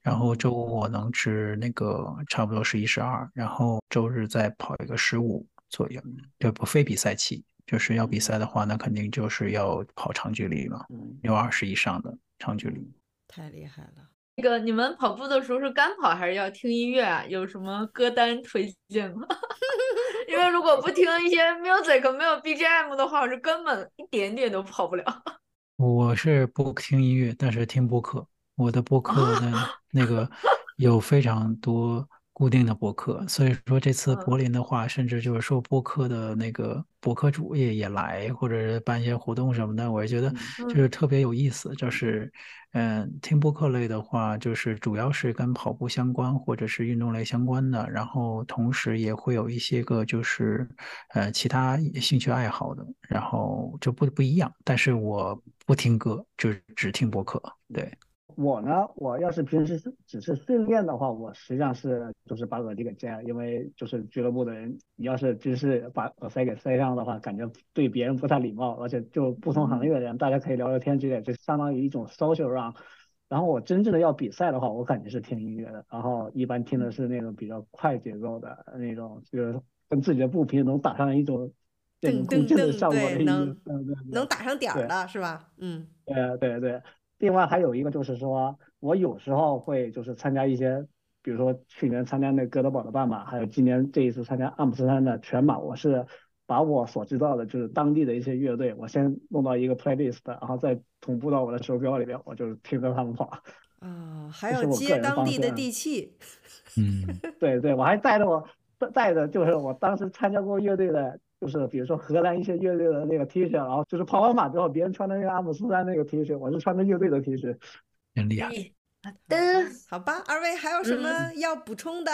然后周五我能吃那个差不多十一十二，然后周日再跑一个十五。左右，就不非比赛期，就是要比赛的话，那肯定就是要跑长距离嘛，有二十以上的长距离。太厉害了。那个你们跑步的时候是干跑还是要听音乐啊？有什么歌单推荐吗？因为如果不听一些 music 没有 BGM 的话，我是根本一点点都跑不了。我是不听音乐，但是听播客。我的播客的 那个有非常多。固定的播客，所以说这次柏林的话，甚至就是说播客的那个播客主也也来，或者是办一些活动什么的，我也觉得就是特别有意思。就是，嗯，听播客类的话，就是主要是跟跑步相关或者是运动类相关的，然后同时也会有一些个就是，呃，其他兴趣爱好的，然后就不不一样。但是我不听歌，就只听播客，对。我呢，我要是平时是只是训练的话，我实际上是就是把耳机给摘了，因为就是俱乐部的人，你要是只是把耳塞给塞上的话，感觉对别人不太礼貌，而且就不同行业的人，大家可以聊聊天之类，就相当于一种 social round。然后我真正的要比赛的话，我感觉是听音乐的，然后一般听的是那种比较快节奏的那种，就是跟自己的步频能打上一种这种共振的效果的音乐，能打上点儿的是吧？嗯，对对对。另外还有一个就是说，我有时候会就是参加一些，比如说去年参加那哥德堡的半马，还有今年这一次参加阿姆斯特丹的全马，我是把我所知道的就是当地的一些乐队，我先弄到一个 playlist，然后再同步到我的手表里边，我就是听着他们跑。啊，还有接当地的地气。嗯，对对，我还带着我带着就是我当时参加过乐队的。就是比如说荷兰一些乐队的那个 T 恤，然后就是跑完马之后，别人穿的那个阿姆斯特丹那个 T 恤，我是穿的乐队的 T 恤，真厉害。好的，好吧，二位还有什么要补充的？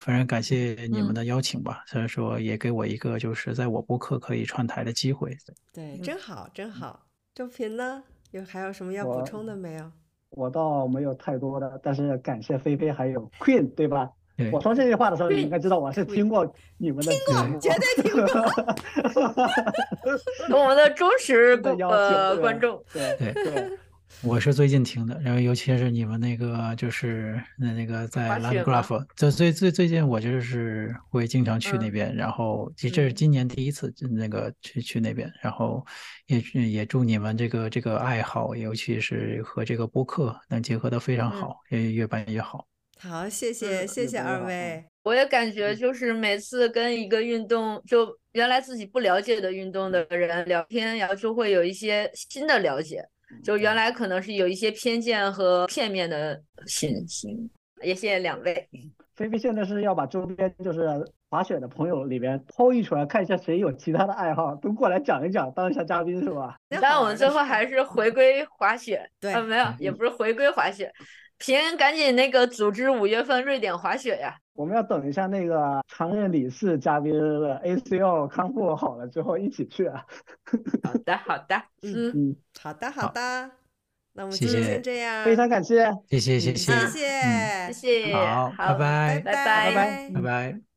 非常感谢你们的邀请吧，所以说也给我一个就是在我播客可以串台的机会。对，真好，真好。周平呢？有还有什么要补充的没有？我，我倒没有太多的，但是感谢菲菲还有 Queen，对吧？我说这句话的时候，你应该知道我是听过你们的节目，听过，绝对听过。我们的忠实呃观众，对对对，我是最近听的，然后尤其是你们那个就是那那个在 Landgraf，最最最最近我就是会经常去那边，然后其实这是今年第一次那个去去那边，然后也也祝你们这个这个爱好，尤其是和这个播客能结合的非常好，也越办越好。好，谢谢谢谢二位。我也感觉就是每次跟一个运动，就原来自己不了解的运动的人聊天，然后就会有一些新的了解。就原来可能是有一些偏见和片面的信息。也谢谢两位。菲菲现在是要把周边就是滑雪的朋友里边抛一出来，看一下谁有其他的爱好，都过来讲一讲，当一下嘉宾是吧？但我们最后还是回归滑雪。对，啊，没有，也不是回归滑雪。平赶紧那个组织五月份瑞典滑雪呀！我们要等一下那个常任理事嘉宾的 ACL 康复好了之后一起去啊。好的，好的，嗯嗯，好的，好的。那我们今天先这样，非常感谢，谢谢，谢谢，谢谢，谢谢。好，拜拜，拜拜，拜拜，拜拜。